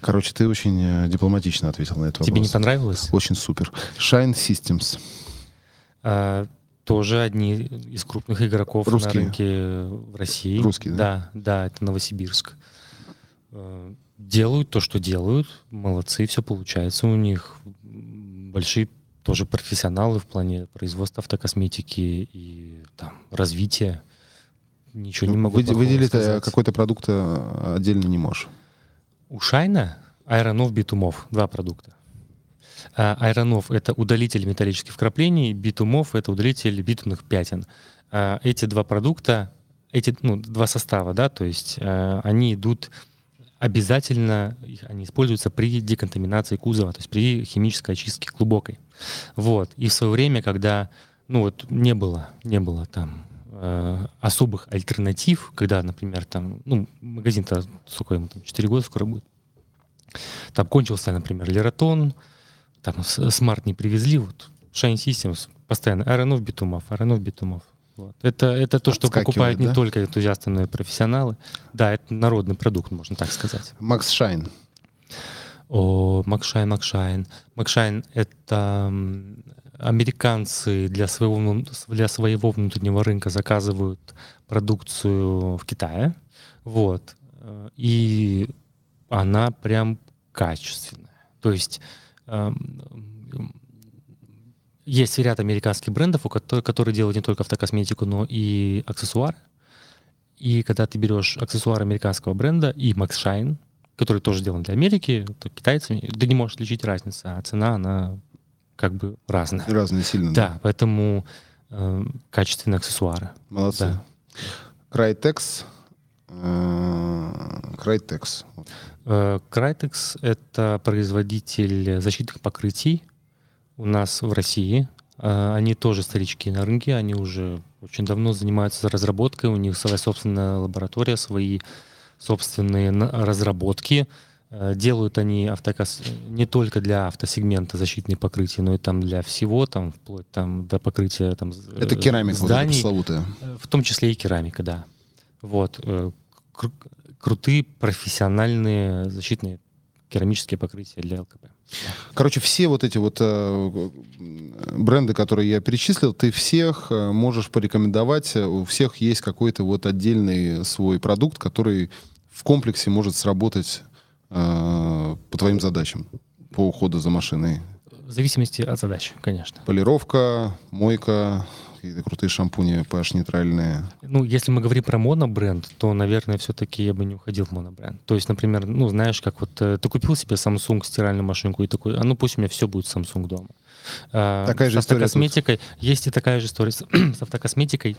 Speaker 1: Короче, ты очень э, дипломатично ответил на этот
Speaker 2: Тебе вопрос. не понравилось?
Speaker 1: Очень супер. Shine Systems.
Speaker 2: А, тоже одни из крупных игроков Русские. на рынке в России.
Speaker 1: Русские,
Speaker 2: да? Да, да, это Новосибирск. А, делают то, что делают. Молодцы, все получается у них. Большие тоже профессионалы в плане производства автокосметики и там, развития ничего не могу Вы,
Speaker 1: Выделить э, какой-то продукт э, отдельно не можешь?
Speaker 2: У Шайна Айронов Битумов. Два продукта. А, Айронов — это удалитель металлических вкраплений, Битумов — это удалитель битумных пятен. А, эти два продукта, эти ну, два состава, да, то есть э, они идут обязательно, они используются при деконтаминации кузова, то есть при химической очистке глубокой. Вот. И в свое время, когда ну вот не было, не было там особых альтернатив, когда, например, там, ну, магазин-то сколько ему, там, 4 года скоро будет, там кончился, например, Leraton, там Smart не привезли, вот Shine Systems постоянно, Iron ов, битумов, Iron ов, битумов. Вот. Это, это то, что покупают да? не только энтузиасты, но и профессионалы. Да, это народный продукт, можно так сказать.
Speaker 1: Maxshine.
Speaker 2: О, Maxshine, Maxshine. Maxshine — это американцы для своего, для своего внутреннего рынка заказывают продукцию в Китае, вот, и она прям качественная. То есть есть ряд американских брендов, у которых, которые делают не только автокосметику, но и аксессуары. И когда ты берешь аксессуар американского бренда и Max Shine, который тоже сделан для Америки, то китайцами, ты не можешь отличить разницу, а цена, она как бы разные.
Speaker 1: Разные сильно.
Speaker 2: Да, да. поэтому э, качественные аксессуары.
Speaker 1: Молодцы. Да. Крайтекс. Крайтекс.
Speaker 2: Крайтекс — это производитель защитных покрытий у нас в России. Э, они тоже старички на рынке, они уже очень давно занимаются разработкой, у них своя собственная лаборатория, свои собственные разработки — Э, делают они автокас не только для автосегмента защитные покрытия, но и там для всего, там вплоть там до покрытия там
Speaker 1: Это керамика зданий, пресловутая.
Speaker 2: Э, в том числе и керамика, да. Вот э, крутые профессиональные защитные керамические покрытия для ЛКП.
Speaker 1: Короче, все вот эти вот э, бренды, которые я перечислил, ты всех можешь порекомендовать. У всех есть какой-то вот отдельный свой продукт, который в комплексе может сработать Э, по твоим задачам по уходу за машиной?
Speaker 2: В зависимости от задач, конечно.
Speaker 1: Полировка, мойка, какие-то крутые шампуни pH-нейтральные.
Speaker 2: Ну, если мы говорим про монобренд, то, наверное, все-таки я бы не уходил в монобренд. То есть, например, ну, знаешь, как вот э, ты купил себе Samsung стиральную машинку и такой, а ну пусть у меня все будет Samsung дома.
Speaker 1: А, такая же
Speaker 2: с автокосметикой. Есть и такая же история с, [CLEARS THROAT] с автокосметикой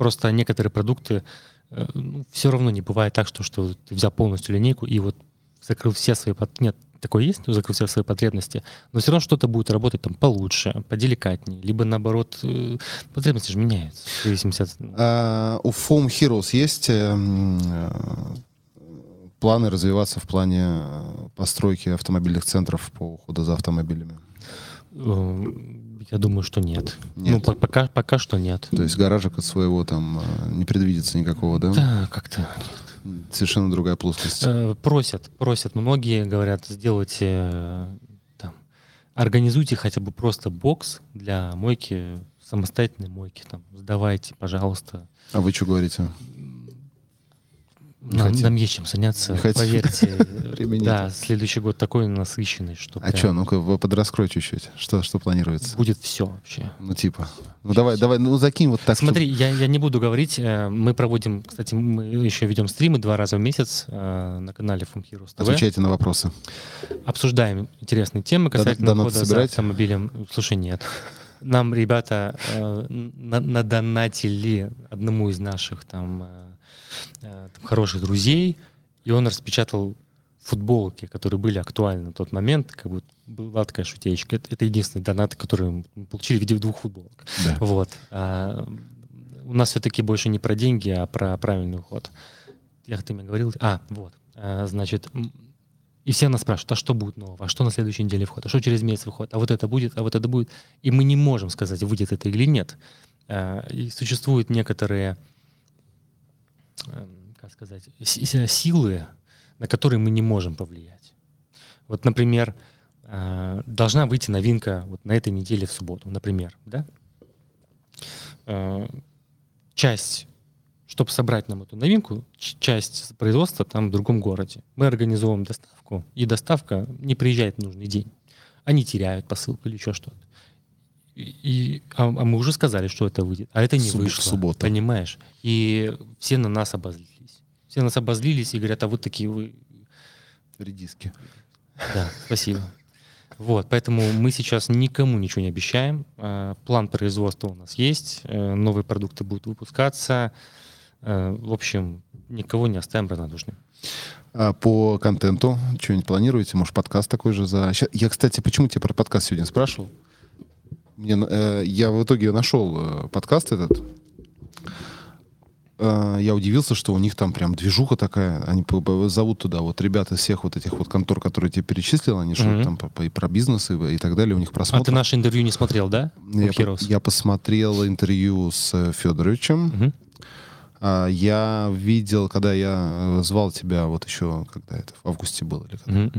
Speaker 2: Просто некоторые продукты, э, ну, все равно не бывает так, что, что ты взял полностью линейку и вот закрыл все свои... Нет, такое есть, ну, закрыл все свои потребности, но все равно что-то будет работать там получше, поделикатнее, либо наоборот, э, потребности же меняются в зависимости от...
Speaker 1: А, у Foam Heroes есть э, планы развиваться в плане э, постройки автомобильных центров по уходу за автомобилями?
Speaker 2: Э, я думаю, что нет.
Speaker 1: Нет.
Speaker 2: Ну, по- пока, пока что нет.
Speaker 1: То есть гаражик от своего там э, не предвидится никакого, да?
Speaker 2: Да, как-то
Speaker 1: Совершенно другая плоскость.
Speaker 2: Э, просят, просят. Многие говорят, сделайте э, там, организуйте хотя бы просто бокс для мойки, самостоятельной мойки, там, сдавайте, пожалуйста.
Speaker 1: А вы что говорите?
Speaker 2: Нам, нам есть чем заняться,
Speaker 1: Не
Speaker 2: поверьте. [LAUGHS]
Speaker 1: Времени
Speaker 2: Да, следующий год такой насыщенный, что
Speaker 1: А
Speaker 2: прям
Speaker 1: что, ну-ка, вы подраскрой чуть-чуть. Что, что планируется?
Speaker 2: будет все вообще.
Speaker 1: Ну, типа. Ну, давай, давай, ну, закинь вот так.
Speaker 2: Смотри, я, я не буду говорить. э, Мы проводим, кстати, мы еще ведем стримы два раза в месяц э, на канале From Heroes
Speaker 1: чтобы-
Speaker 2: TV.
Speaker 1: Отвечайте на вопросы.
Speaker 2: Обсуждаем интересные темы касательно
Speaker 1: донаты
Speaker 2: ухода за автомобилем. Слушай, нет. Нам ребята э, на- надонатили одному из наших там, э, там хороших друзей, и он распечатал футболки, которые были актуальны на тот момент. Как бы была такая шутеечка. Это, это единственный донат, который мы получили в виде двух футболок.
Speaker 1: Да.
Speaker 2: Вот. А, у нас все-таки больше не про деньги, а про правильный уход. Я ты мне говорил? А, вот. А, значит, и все нас спрашивают, а что будет нового, а что на следующей неделе входит, а что через месяц выходит, а вот это будет, а вот это будет. И мы не можем сказать, выйдет это или нет. А, И существуют некоторые, как сказать, си- силы, на которые мы не можем повлиять. Вот, например, а, должна выйти новинка вот на этой неделе в субботу, например, да? Э, часть, чтобы собрать нам эту новинку, часть производства там в другом городе. Мы организовываем доставку, и доставка не приезжает в нужный день. Они теряют посылку или еще что-то. И, а, а мы уже сказали, что это выйдет, а это не
Speaker 1: Суб-
Speaker 2: вышло.
Speaker 1: суббота.
Speaker 2: Понимаешь? И все на нас обозлились. Все на нас обозлились и говорят, а вот такие вы
Speaker 1: Редиски.
Speaker 2: да, спасибо. Вот, поэтому мы сейчас никому ничего не обещаем. Э, План производства у нас есть, э, новые продукты будут выпускаться. Э, В общем, никого не оставим равнодушным.
Speaker 1: А по контенту что-нибудь планируете? Может, подкаст такой же за... Я, кстати, почему тебя про подкаст сегодня спрашивал? Мне, э, я в итоге нашел э, подкаст этот. Э, я удивился, что у них там прям движуха такая. Они зовут туда вот ребят из всех вот этих вот контор, которые тебе перечислил. Они что
Speaker 2: Мгм.
Speaker 1: там по- по- и про бизнес, и, и так далее. У них
Speaker 2: А
Speaker 1: просмотр.
Speaker 2: ты наше интервью не смотрел, да?
Speaker 1: я, по- я посмотрел интервью с Федоровичем.
Speaker 2: Мгм.
Speaker 1: А, Я видел, когда я э, звал тебя, вот еще, когда это в августе было, или когда,
Speaker 2: Мгм.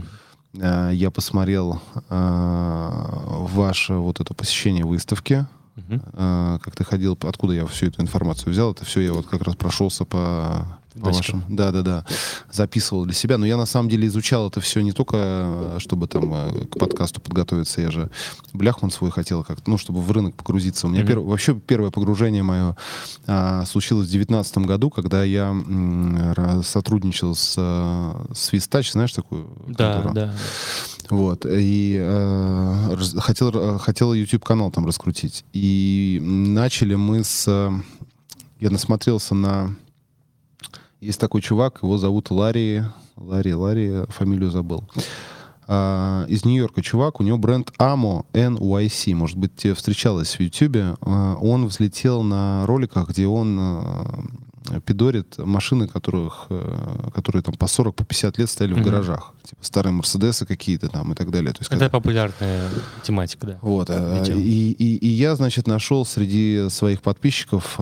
Speaker 1: Э, я посмотрел э, ваше вот это посещение выставки, э, как ты ходил, откуда я всю эту информацию взял, это все я вот как раз прошелся по, по вашим, да, да, да, записывал для себя. Но я на самом деле изучал это все не только, э, чтобы там э, к подкасту подготовиться, я же бляхман свой хотел как ну, чтобы в рынок погрузиться. У меня
Speaker 2: Мгм.
Speaker 1: перв- вообще первое погружение мое а, случилось в девятнадцатом году, когда я м, сотрудничал с э, Свистач, знаешь такую?
Speaker 2: Да,
Speaker 1: контору?
Speaker 2: да.
Speaker 1: Вот. И э, хотел, хотел YouTube канал там раскрутить. И начали мы с... Я насмотрелся на... Есть такой чувак, его зовут Ларри... Ларри, Ларри, фамилию забыл. А, из Нью-Йорка чувак, у него бренд Amo NYC. Может быть, тебе встречалось в YouTube. А, он взлетел на роликах, где он э, пидорит машины, которых, э, которые там по 40, по 50 лет стояли в
Speaker 2: Мгм.
Speaker 1: гаражах. Типа старые Мерседесы какие-то там и так далее. То есть,
Speaker 2: Это
Speaker 1: когда-
Speaker 2: популярная тематика, да.
Speaker 1: вот. а,
Speaker 2: Видео.
Speaker 1: И, и, и я, значит, нашел среди своих подписчиков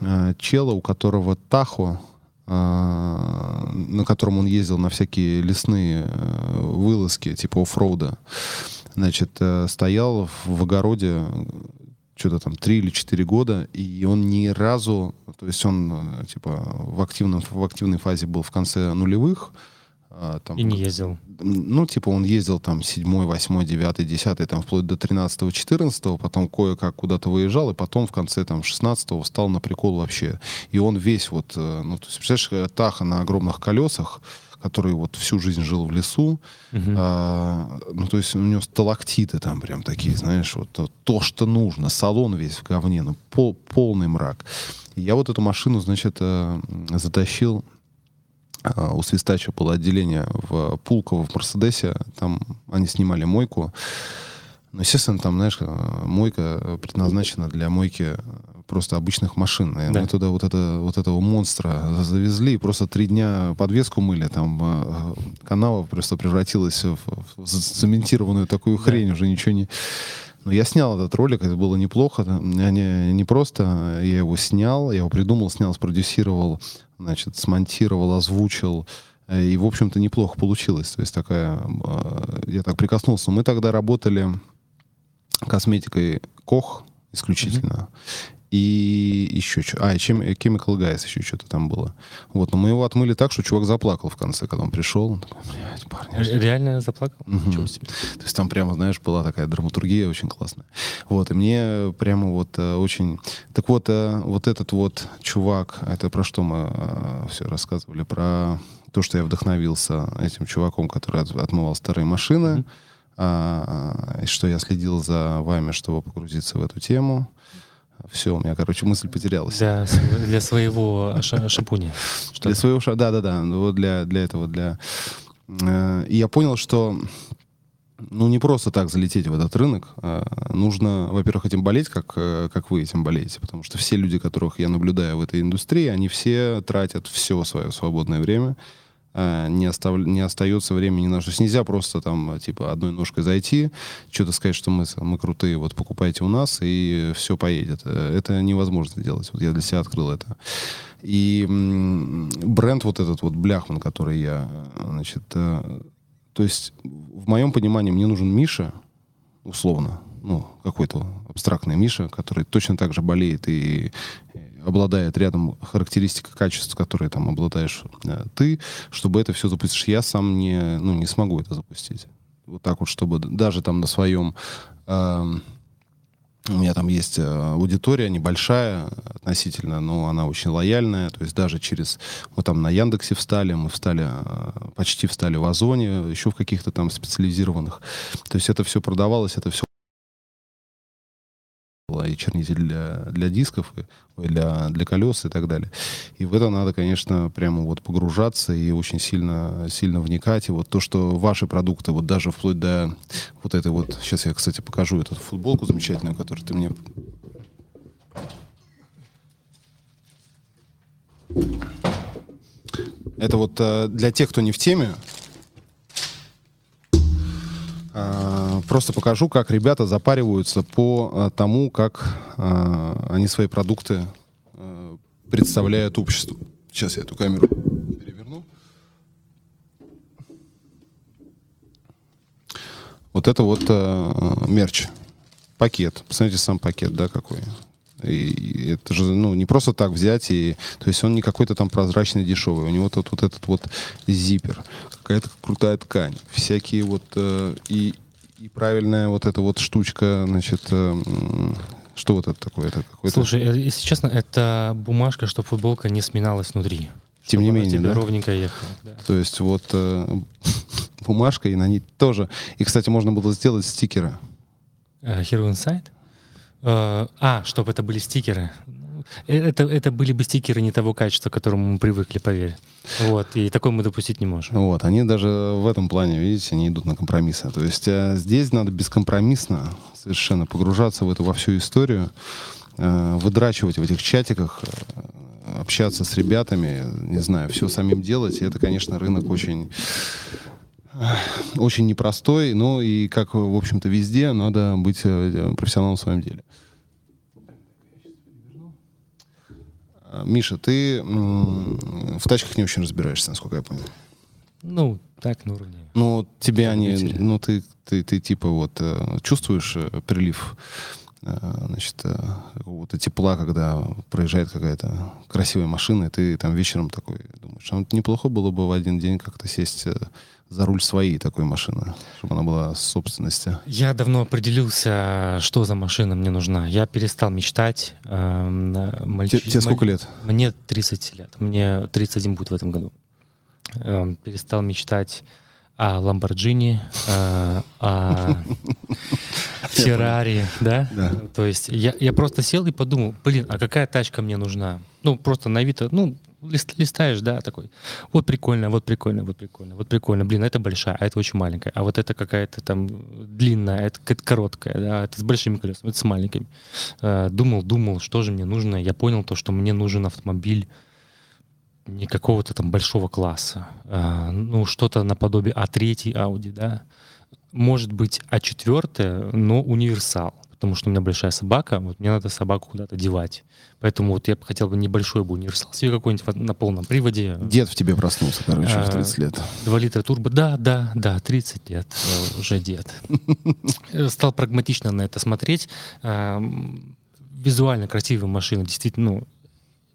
Speaker 1: а, чела, у которого Тахо, а, на котором он ездил на всякие лесные а, вылазки, типа оффроуда, значит, э, стоял в, огороде что-то там три или четыре года, и он ни разу, то есть он э, типа в активном в активной фазе был в конце нулевых, а, там,
Speaker 2: И не ездил.
Speaker 1: ну, типа, он ездил там седьмой, восьмой, девятый, десятый, там, вплоть до 13 четырнадцатого, потом кое-как куда-то выезжал, и потом в конце там 16 встал на прикол вообще. И он весь вот, э, ну, то есть, представляешь, э, Таха на огромных колесах, который вот всю жизнь жил в лесу,
Speaker 2: Мгм.
Speaker 1: а, ну, то есть у него сталактиты там прям такие, знаешь, вот то, то, что нужно, салон весь в говне, ну, пол- полный мрак. Я вот эту машину, значит, э, затащил, а, у Свистача было отделение в Пулково, в Мерседесе, там они снимали мойку, ну, естественно, там, знаешь, э, мойка предназначена для мойки просто обычных машин. И
Speaker 2: Да.
Speaker 1: Мы туда вот, это, вот этого монстра завезли, и просто три дня подвеску мыли, там э, канава просто превратилась в, в цементированную такую
Speaker 2: Да.
Speaker 1: хрень, уже ничего не... Но я снял этот ролик, это было неплохо. Я не, не просто, я его снял, я его придумал, снял, спродюсировал, значит, смонтировал, озвучил, и, в общем-то, неплохо получилось. То есть такая... э, Я так прикоснулся. Мы тогда работали косметикой Кох исключительно. И еще что. А, и чем, Chemical Guys еще что-то там было. Вот, но мы его отмыли так, что чувак заплакал в конце, когда он пришел. Он такой, блядь, парни,
Speaker 2: Ре- Реально заплакал? Ничего себе.
Speaker 1: то есть там прямо, знаешь, была такая драматургия очень классная. Вот, и мне прямо вот э, очень... Так вот, э, вот этот вот чувак, это про что мы все рассказывали? Про то, что я вдохновился этим чуваком, который от- отмывал старые машины,
Speaker 2: Мгм.
Speaker 1: а, что я следил за вами, чтобы погрузиться в эту тему. Все, у меня, короче, мысль потерялась.
Speaker 2: Для, для своего ша- шипуни. Что
Speaker 1: Для своего шага, да-да-да, ну вот для, для этого, для... э, И я понял, что ну, не просто так залететь в этот рынок. а нужно, во-первых, этим болеть, как, э, как вы этим болеете. Потому что все люди, которых я наблюдаю в этой индустрии, они все тратят все свое свободное время. А, Не, остав... не остается времени на что. Нельзя просто там, типа, одной ножкой зайти, что-то сказать, что мы, мы крутые, вот покупайте у нас, и все поедет. Э, Это невозможно делать. Вот я для себя открыл это. И бренд вот этот вот Бляхман, который я, э, значит, э, то есть в моем понимании мне нужен Миша, условно, ну, какой-то абстрактный Миша, который точно так же болеет и э, обладает рядом характеристик качеств, которые там обладаешь э, ты, чтобы это все запустить. Я сам не, ну, не смогу это запустить. Вот так вот, чтобы даже там на своем... эм, у меня там есть э, аудитория небольшая относительно, но она очень лояльная. То есть даже через... Мы там на Яндексе встали, мы встали, э, почти встали в Озоне, еще в каких-то там специализированных. То есть это все продавалось, это все было и чернитель для, для дисков, и, для, для колес и так далее. И в это надо, конечно, прямо вот погружаться и очень сильно, сильно вникать. И вот то, что ваши продукты, вот даже вплоть до вот этой вот... Сейчас я, кстати, покажу эту футболку замечательную, которую ты мне... Это вот э, для тех, кто не в теме, просто покажу, как ребята запариваются по а, тому, как а, они свои продукты а, представляют обществу. Сейчас я эту камеру переверну. Вот это вот а, мерч. Пакет. Посмотрите сам пакет, да, какой. И, это же, ну, не просто так взять и... То есть он не какой-то там прозрачный, дешевый. У него тут вот этот вот зиппер. Какая-то крутая ткань. Всякие вот... э, и, и правильная вот эта вот штучка, значит... э, что вот это такое? Это.
Speaker 2: Слушай, э, если честно, это бумажка, чтобы футболка не сминалась внутри.
Speaker 1: Тем не менее, да?
Speaker 2: ровненько ехала. да.
Speaker 1: То есть вот э, [LAUGHS] бумажка, и на ней тоже... И, кстати, можно было сделать стикеры.
Speaker 2: Э, Hero Insight? А, чтобы это были стикеры. Ну, э, Это, это были бы стикеры не того качества, к которому мы привыкли, поверь. Вот, и такое мы допустить не можем.
Speaker 1: Вот, они даже в этом плане, видите, они идут на компромиссы. То есть э, здесь надо бескомпромиссно совершенно погружаться в эту во всю историю, э, выдрачивать в этих чатиках, общаться с ребятами, не знаю, все самим делать. И это, конечно, рынок очень очень непростой, но и, как, в общем-то, везде, надо быть профессионалом в своем деле. А, Миша, ты в тачках не очень разбираешься, насколько я понял.
Speaker 2: Ну, так, на уровне.
Speaker 1: Ну, тебе они, ну, ты, ты, ты типа вот э, чувствуешь э, прилив, э, значит, какого-то тепла, когда проезжает какая-то красивая машина, и ты там вечером такой думаешь, а вот неплохо было бы в один день как-то сесть за руль своей такой машины, чтобы она была собственности.
Speaker 2: Я давно определился, что за машина мне нужна. Я перестал мечтать. эм,
Speaker 1: Те-
Speaker 2: мальчи-
Speaker 1: Тебе сколько лет?
Speaker 2: Мне 30 лет. Мне 31 будет в этом году. Эм, перестал мечтать о Ламборджини, э, о [LAUGHS] Феррари, да?
Speaker 1: Да.
Speaker 2: То есть я, я просто сел и подумал, блин, а какая тачка мне нужна? Ну, просто на Авито, ну, лист- листаешь, да, такой, вот прикольно, вот прикольно, вот прикольно, вот прикольно, блин, это большая, а это очень маленькая, а вот это какая-то там длинная, а это какая-то короткая, да, это с большими колесами, это с маленькими. Э, Думал, думал, что же мне нужно, я понял то, что мне нужен автомобиль не какого-то там большого класса, а, ну, что-то наподобие А3 Audi, да, может быть А4, но универсал, потому что у меня большая собака, вот мне надо собаку куда-то девать. Поэтому вот я бы хотел бы небольшой бы универсал себе какой-нибудь на полном приводе.
Speaker 1: Дед в тебе проснулся, короче, в
Speaker 2: А,
Speaker 1: 30 лет.
Speaker 2: 2 литра турбо. Да, да, да, 30 лет, э, уже дед. [LAUGHS] Стал прагматично на это смотреть. Эм, Визуально красивые машины, действительно, ну,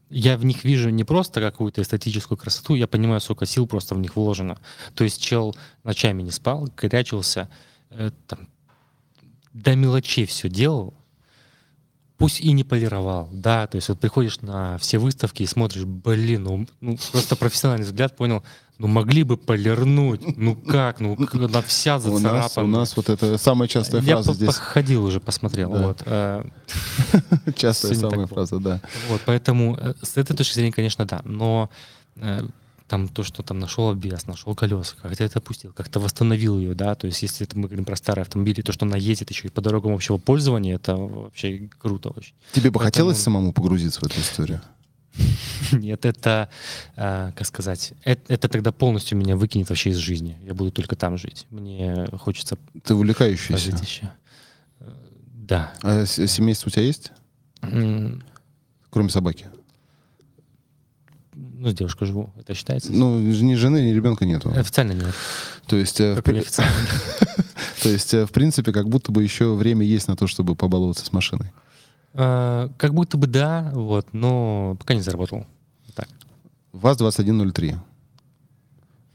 Speaker 2: я в них вижу не просто какую-то эстетическую красоту, я понимаю, сколько сил просто в них вложено. То есть чел ночами не спал, горячился, э, там, до мелочей все делал, пусть и не полировал, да, то есть вот приходишь на все выставки и смотришь, блин, ну, ну, просто профессиональный взгляд понял, ну могли бы полирнуть, ну как, ну она вся
Speaker 1: У нас,
Speaker 2: зацарапана.
Speaker 1: у нас вот это самая частая
Speaker 2: Я
Speaker 1: фраза здесь.
Speaker 2: походил уже, посмотрел,
Speaker 1: Да.
Speaker 2: вот. э, [LAUGHS]
Speaker 1: Частая самая фраза, да.
Speaker 2: Вот, поэтому э, с этой точки зрения, конечно, да. Но э, там то, что там нашел обвес, нашел колеса, как-то это опустил, как-то восстановил ее, да. То есть, если это мы говорим про старые автомобили, то, что она ездит еще и по дорогам общего пользования, это вообще круто очень.
Speaker 1: Тебе бы
Speaker 2: Поэтому-
Speaker 1: хотелось самому погрузиться в эту историю? [LAUGHS]
Speaker 2: Нет, это, э, как сказать, это, это тогда полностью меня выкинет вообще из жизни. Я буду только там жить. Мне хочется
Speaker 1: Ты увлекающийся.
Speaker 2: еще. Э, Да.
Speaker 1: А семейство у тебя есть? Кроме собаки?
Speaker 2: Ну, с девушкой живу. Это считается?
Speaker 1: Ну, ни жены, ни ребенка нету.
Speaker 2: Официально нет.
Speaker 1: То есть, э, в, [LAUGHS] то есть, э, в принципе, как будто бы еще время есть на то, чтобы побаловаться с машиной.
Speaker 2: А, Как будто бы да, вот, но пока не заработал. Так,
Speaker 1: ВАЗ-2103.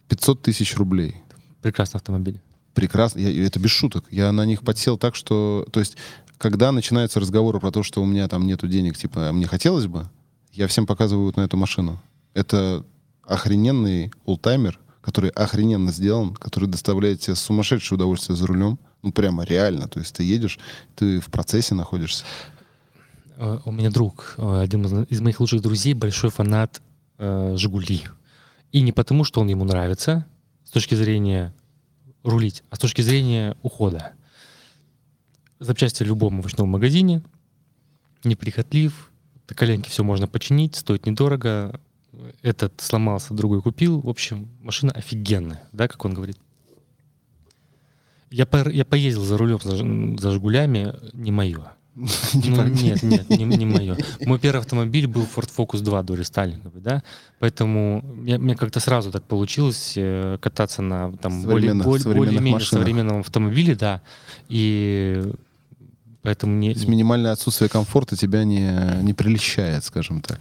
Speaker 1: 500 тысяч рублей.
Speaker 2: прекрасный автомобиль.
Speaker 1: Прекрасно. Я- это без шуток. Я на них подсел так, что... То есть, когда начинаются разговоры про то, что у меня там нету денег, типа, «А мне хотелось бы, я всем показываю вот на эту машину. Это охрененный ултаймер, который охрененно сделан, который доставляет тебе сумасшедшее удовольствие за рулем. Ну, прямо реально. То есть ты едешь, ты в процессе находишься.
Speaker 2: Э, У меня друг, э, один из- моих лучших друзей, большой фанат э, «Жигули». И не потому, что он ему нравится с точки зрения рулить, а с точки зрения ухода. Запчасти в любом овощном магазине, неприхотлив, коленки все можно починить, стоит недорого. Этот сломался, другой купил. В общем, машина офигенная, да, как он говорит. Я, пор- я поездил за рулем за, за «Жигулями», не мое. [LAUGHS] Ну, нет, нет, не, не мое. Мой первый автомобиль был Ford Focus 2 до рестайлинговый, да, поэтому я- мне как-то сразу так получилось э, кататься на там более, более, более-менее современном автомобиле, да, и поэтому не...
Speaker 1: То есть минимальное отсутствие комфорта тебя не, не прельщает, скажем так.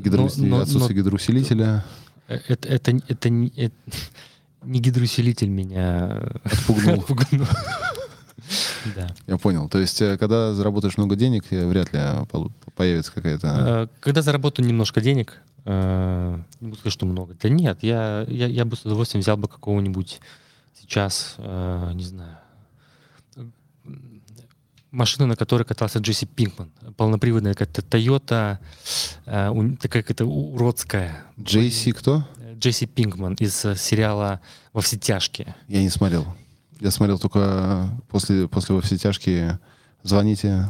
Speaker 1: Гидроус-
Speaker 2: Но- но-
Speaker 1: отсутствие
Speaker 2: но-
Speaker 1: гидроусилителя.
Speaker 2: э, Это, это, это, не- это не гидроусилитель меня
Speaker 1: Отпугнул.
Speaker 2: отпугнул. [LAUGHS] Да.
Speaker 1: Я понял. То есть, э, когда заработаешь много денег, э, вряд ли э, полу- появится какая-то...
Speaker 2: Э, Когда заработаю немножко денег, э, не буду сказать, что много. Да нет, я, я, я бы с удовольствием взял бы какого-нибудь сейчас, э, не знаю, э, машину, на которой катался Джесси Пинкман. Полноприводная какая-то Toyota, э, такая какая-то уродская.
Speaker 1: JC кто?
Speaker 2: Джесси Пинкман из э, сериала «Во все тяжкие».
Speaker 1: Я не смотрел. Я смотрел только после, после «Во все тяжкие» «Звоните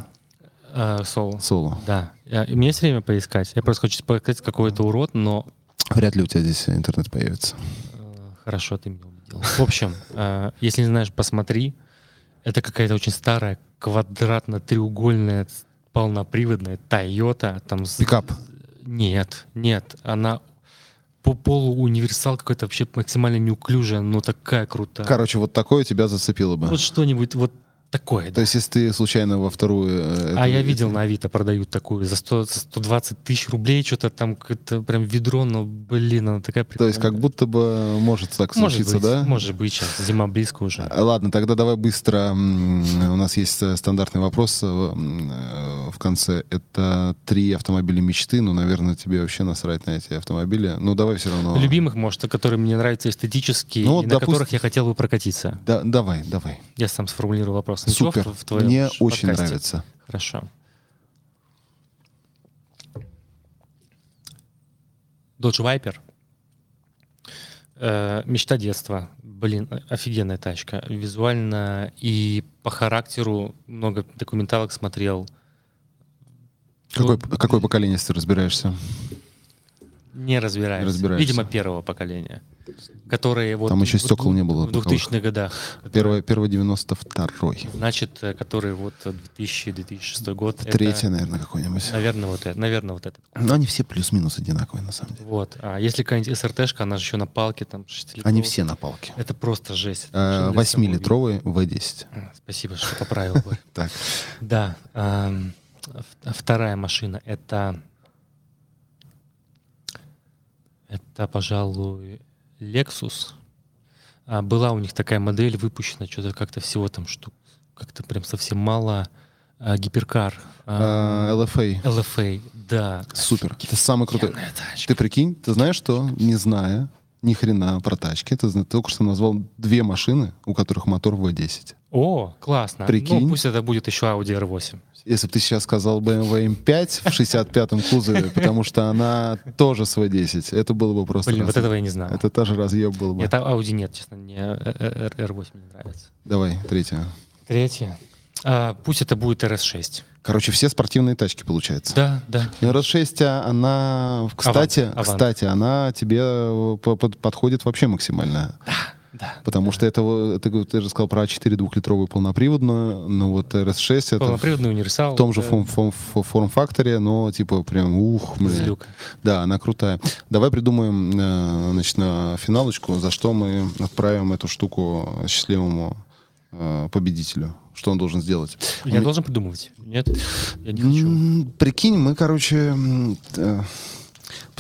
Speaker 2: Э, Соло.
Speaker 1: Солу».
Speaker 2: Да. Я- У меня есть время поискать. Я просто хочу поискать какой-то урод, но
Speaker 1: Вряд ли у тебя здесь интернет появится.
Speaker 2: Э, Хорошо, ты меня убедил. В общем, э, если не знаешь, посмотри. Это какая-то очень старая, квадратно-треугольная, полноприводная Toyota. Там с-
Speaker 1: Пикап.
Speaker 2: Нет, нет. Она по полу универсал какой-то вообще максимально неуклюжая, но такая крутая.
Speaker 1: Короче, вот такое тебя зацепило бы.
Speaker 2: Вот что-нибудь, вот такое,
Speaker 1: То есть, если ты случайно во вторую... э,
Speaker 2: А я видел на Авито продают такую за, 100, за 120 тысяч рублей, что-то там какое-то прям ведро, но, блин, она такая
Speaker 1: То есть, как
Speaker 2: прикольная.
Speaker 1: будто бы может так
Speaker 2: может
Speaker 1: случиться,
Speaker 2: быть,
Speaker 1: да?
Speaker 2: Может быть, сейчас зима близко уже.
Speaker 1: А, Ладно, тогда давай быстро. У нас есть э, стандартный вопрос э, в конце. Это три автомобиля мечты. Ну, наверное, тебе вообще насрать на эти автомобили. Ну, давай все равно.
Speaker 2: Любимых, может, которые мне нравятся эстетически,
Speaker 1: Ну,
Speaker 2: и на
Speaker 1: допустим-
Speaker 2: которых я хотел бы прокатиться.
Speaker 1: Да, давай, давай.
Speaker 2: Я сам сформулирую вопрос. Ничего
Speaker 1: Супер.
Speaker 2: в, в твоем
Speaker 1: Мне
Speaker 2: ш-
Speaker 1: очень
Speaker 2: подкасте?
Speaker 1: нравится.
Speaker 2: Хорошо. Dodge Viper. Э, мечта детства. Блин, офигенная тачка. Визуально и по характеру много документалок смотрел.
Speaker 1: Какое,
Speaker 2: Ну,
Speaker 1: какое поколение, ты разбираешься?
Speaker 2: Не разбираюсь.
Speaker 1: Разбираешься.
Speaker 2: Видимо, первого поколения. Которые вот
Speaker 1: Там еще
Speaker 2: в-
Speaker 1: стекол не было
Speaker 2: В
Speaker 1: таковых.
Speaker 2: 2000-х годах.
Speaker 1: Первое, первое 92-й.
Speaker 2: Значит, э, которые вот 2000-2006 год. это,
Speaker 1: Третье, наверное, какой-нибудь.
Speaker 2: Наверное, вот это. Наверное, вот это.
Speaker 1: Но они все плюс-минус одинаковые, на самом деле.
Speaker 2: Вот. А если какая-нибудь СРТшка, она же еще на палке, там, 6
Speaker 1: Они все на палке.
Speaker 2: Это просто жесть. Это
Speaker 1: Э,
Speaker 2: машина для самого
Speaker 1: Восьмилитровый V10.
Speaker 2: вида. Спасибо, что поправил. Борь. [LAUGHS]
Speaker 1: Так.
Speaker 2: Да. Вторая машина — это... Это, пожалуй, Lexus. А, Была у них такая модель выпущена, что-то как-то всего там штук, как-то прям совсем мало. А, Гиперкар. а,
Speaker 1: Э, LFA.
Speaker 2: LFA, да.
Speaker 1: Супер. Это самый крутой.
Speaker 2: Тачка.
Speaker 1: Ты прикинь, ты знаешь, что, не зная ни хрена про тачки, ты только что назвал две машины, у которых мотор V10.
Speaker 2: О, классно.
Speaker 1: Прикинь.
Speaker 2: Ну, пусть это будет еще Audi R8.
Speaker 1: Если бы ты сейчас сказал BMW M5 в 65-м кузове, потому что она тоже с V10, это было бы просто...
Speaker 2: Блин, вот этого я не знал.
Speaker 1: Это та же разъеб был бы.
Speaker 2: Нет, Audi нет, честно, мне э, э, R8 не нравится.
Speaker 1: Давай, третья.
Speaker 2: Третье. А, пусть это будет RS6.
Speaker 1: Короче, все спортивные тачки, получается.
Speaker 2: Да, да.
Speaker 1: Но RS6, а, она, кстати,
Speaker 2: Авант.
Speaker 1: кстати, она тебе э, по- под- подходит вообще максимально.
Speaker 2: Да.
Speaker 1: Потому что это, ты, ты же сказал про А4 двухлитровую полноприводную, но вот RS6 это в
Speaker 2: Полноприводный универсал.
Speaker 1: том же
Speaker 2: да,
Speaker 1: форм- форм- фо- форм-факторе, но типа прям ух, блин. Да, она крутая. Давай придумаем, э, значит, на финалочку, за что мы отправим эту штуку счастливому э, победителю. Что он должен сделать?
Speaker 2: Я
Speaker 1: Он-
Speaker 2: должен придумывать? Нет, я не хочу.
Speaker 1: Прикинь, мы, короче, э,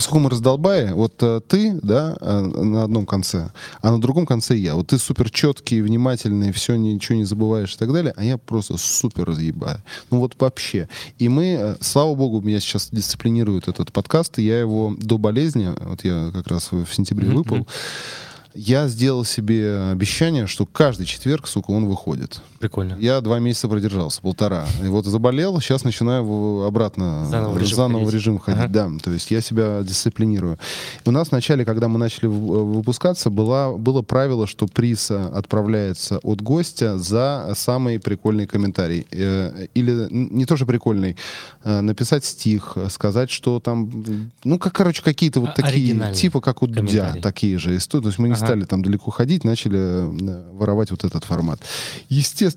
Speaker 1: поскольку мы раздолбая, вот э, ты, да, э, на одном конце, а на другом конце я. Вот ты супер четкий, внимательный, все, ничего не забываешь и так далее, а я просто супер разъебаю. Ну вот вообще. И мы, э, слава богу, меня сейчас дисциплинирует этот подкаст, и я его до болезни, вот я как раз в сентябре
Speaker 2: Мгм,
Speaker 1: выпал, я сделал себе обещание, что каждый четверг, сука, он выходит.
Speaker 2: Прикольно.
Speaker 1: Я два месяца продержался, полтора. И вот заболел, сейчас начинаю обратно
Speaker 2: Заново в режим
Speaker 1: заново
Speaker 2: ходить.
Speaker 1: режим ходить.
Speaker 2: Ага.
Speaker 1: Да, то есть я себя дисциплинирую. У нас вначале, когда мы начали в- выпускаться, была, было правило, что приз э, отправляется от гостя за самый прикольный комментарий. Э, Или не тоже прикольный, э, написать стих, э, сказать, что там, ну, как, короче, какие-то вот
Speaker 2: А-
Speaker 1: такие, типа как у Дудя, такие же истории. То есть мы не
Speaker 2: Ага.
Speaker 1: стали там далеко ходить, начали э, воровать вот этот формат. Естественно,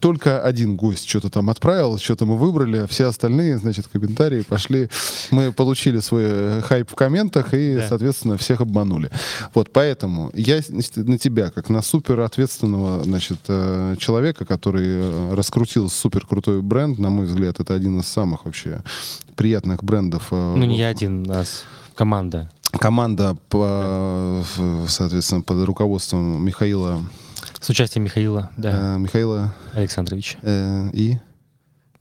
Speaker 1: только один гость что-то там отправил, что-то мы выбрали, все остальные, значит, комментарии пошли. Мы получили свой э, хайп в комментах и,
Speaker 2: Да.
Speaker 1: соответственно, всех обманули. Вот поэтому я значит, на тебя, как на супер ответственного, значит, э, человека, который э, раскрутил супер крутой бренд, на мой взгляд, это один из самых вообще приятных брендов.
Speaker 2: Ну, не я один, нас команда.
Speaker 1: команда, по, соответственно, под руководством Михаила,
Speaker 2: С участием Михаила, да,
Speaker 1: э, Михаила
Speaker 2: Александровича
Speaker 1: э, и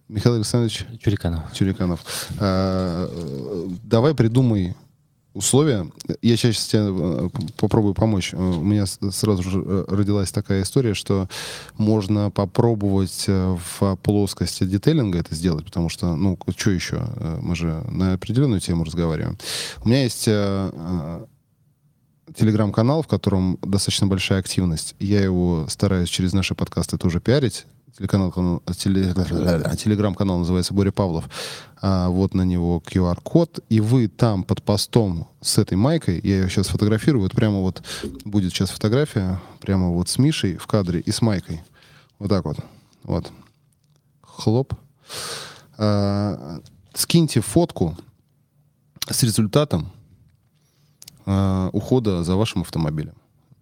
Speaker 1: Михаил Александрович
Speaker 2: Чуриканова.
Speaker 1: Чуриканов. Э, давай придумай условия. Я сейчас тебе э, попробую помочь. Э, У меня сразу же э, родилась такая история, что можно попробовать в плоскости детейлинга это сделать, потому что, ну, что еще? Мы же на определенную тему разговариваем. У меня есть телеграм-канал, в котором достаточно большая активность. Я его стараюсь через наши подкасты тоже пиарить. Телеканал, канал- теле- [LAUGHS] телеграм-канал называется Боря Павлов. А, вот на него QR-код. И вы там под постом с этой майкой, я ее сейчас фотографирую, вот прямо вот будет сейчас фотография, прямо вот с Мишей в кадре и с майкой. Вот так вот. Вот. Хлоп. А, скиньте фотку с результатом э, ухода за вашим автомобилем.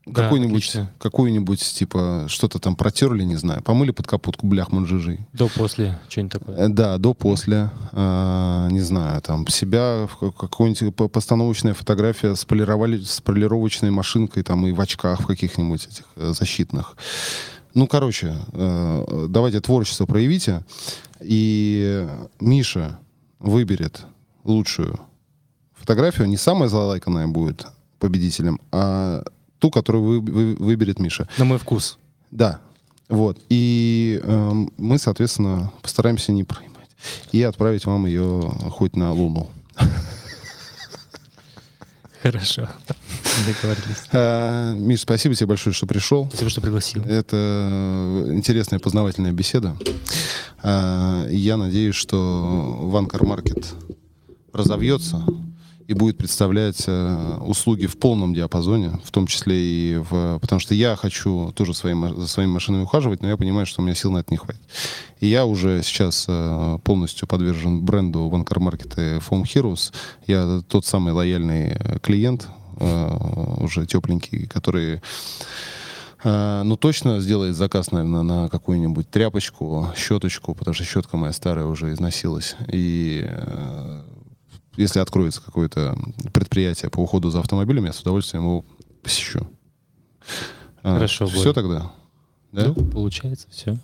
Speaker 2: Да,
Speaker 1: Какой-нибудь, какую-нибудь, типа, что-то там протерли, не знаю, помыли под капотку блях манжижи.
Speaker 2: До-после, что-нибудь такое.
Speaker 1: Э, Да, до, после, а, не знаю, там, себя, какую-нибудь по- постановочная фотография с, полировали, с полировочной машинкой, там, и в очках в каких-нибудь этих э, защитных. Ну, короче, э, давайте творчество проявите, и Миша выберет лучшую фотографию, не самая залайканная будет победителем, а ту, которую вы- вы- выберет Миша.
Speaker 2: На мой вкус.
Speaker 1: Да, вот. И эм, мы, соответственно, постараемся не проебать. И отправить вам ее хоть на Луну.
Speaker 2: Хорошо. Договорились.
Speaker 1: Э, Миш, спасибо тебе большое, что пришел.
Speaker 2: Спасибо, что пригласил.
Speaker 1: Это э, интересная познавательная беседа. Э, и Я надеюсь, что Ванкар Маркет разовьется и будет представлять э, услуги в полном диапазоне, в том числе и в... Потому что я хочу тоже своим, за своими машинами ухаживать, но я понимаю, что у меня сил на это не хватит. И я уже сейчас э, полностью подвержен бренду Ванкар Маркет и Foam Heroes. Я тот самый лояльный э, клиент, э, уже тепленький, который а, ну, точно сделает заказ, наверное, на какую-нибудь тряпочку, щеточку, потому что щетка моя старая уже износилась. И э, если откроется какое-то предприятие по уходу за автомобилем, я с удовольствием его посещу. А,
Speaker 2: Хорошо,
Speaker 1: Все
Speaker 2: Борь.
Speaker 1: тогда? Да?
Speaker 2: Ну, получается, все.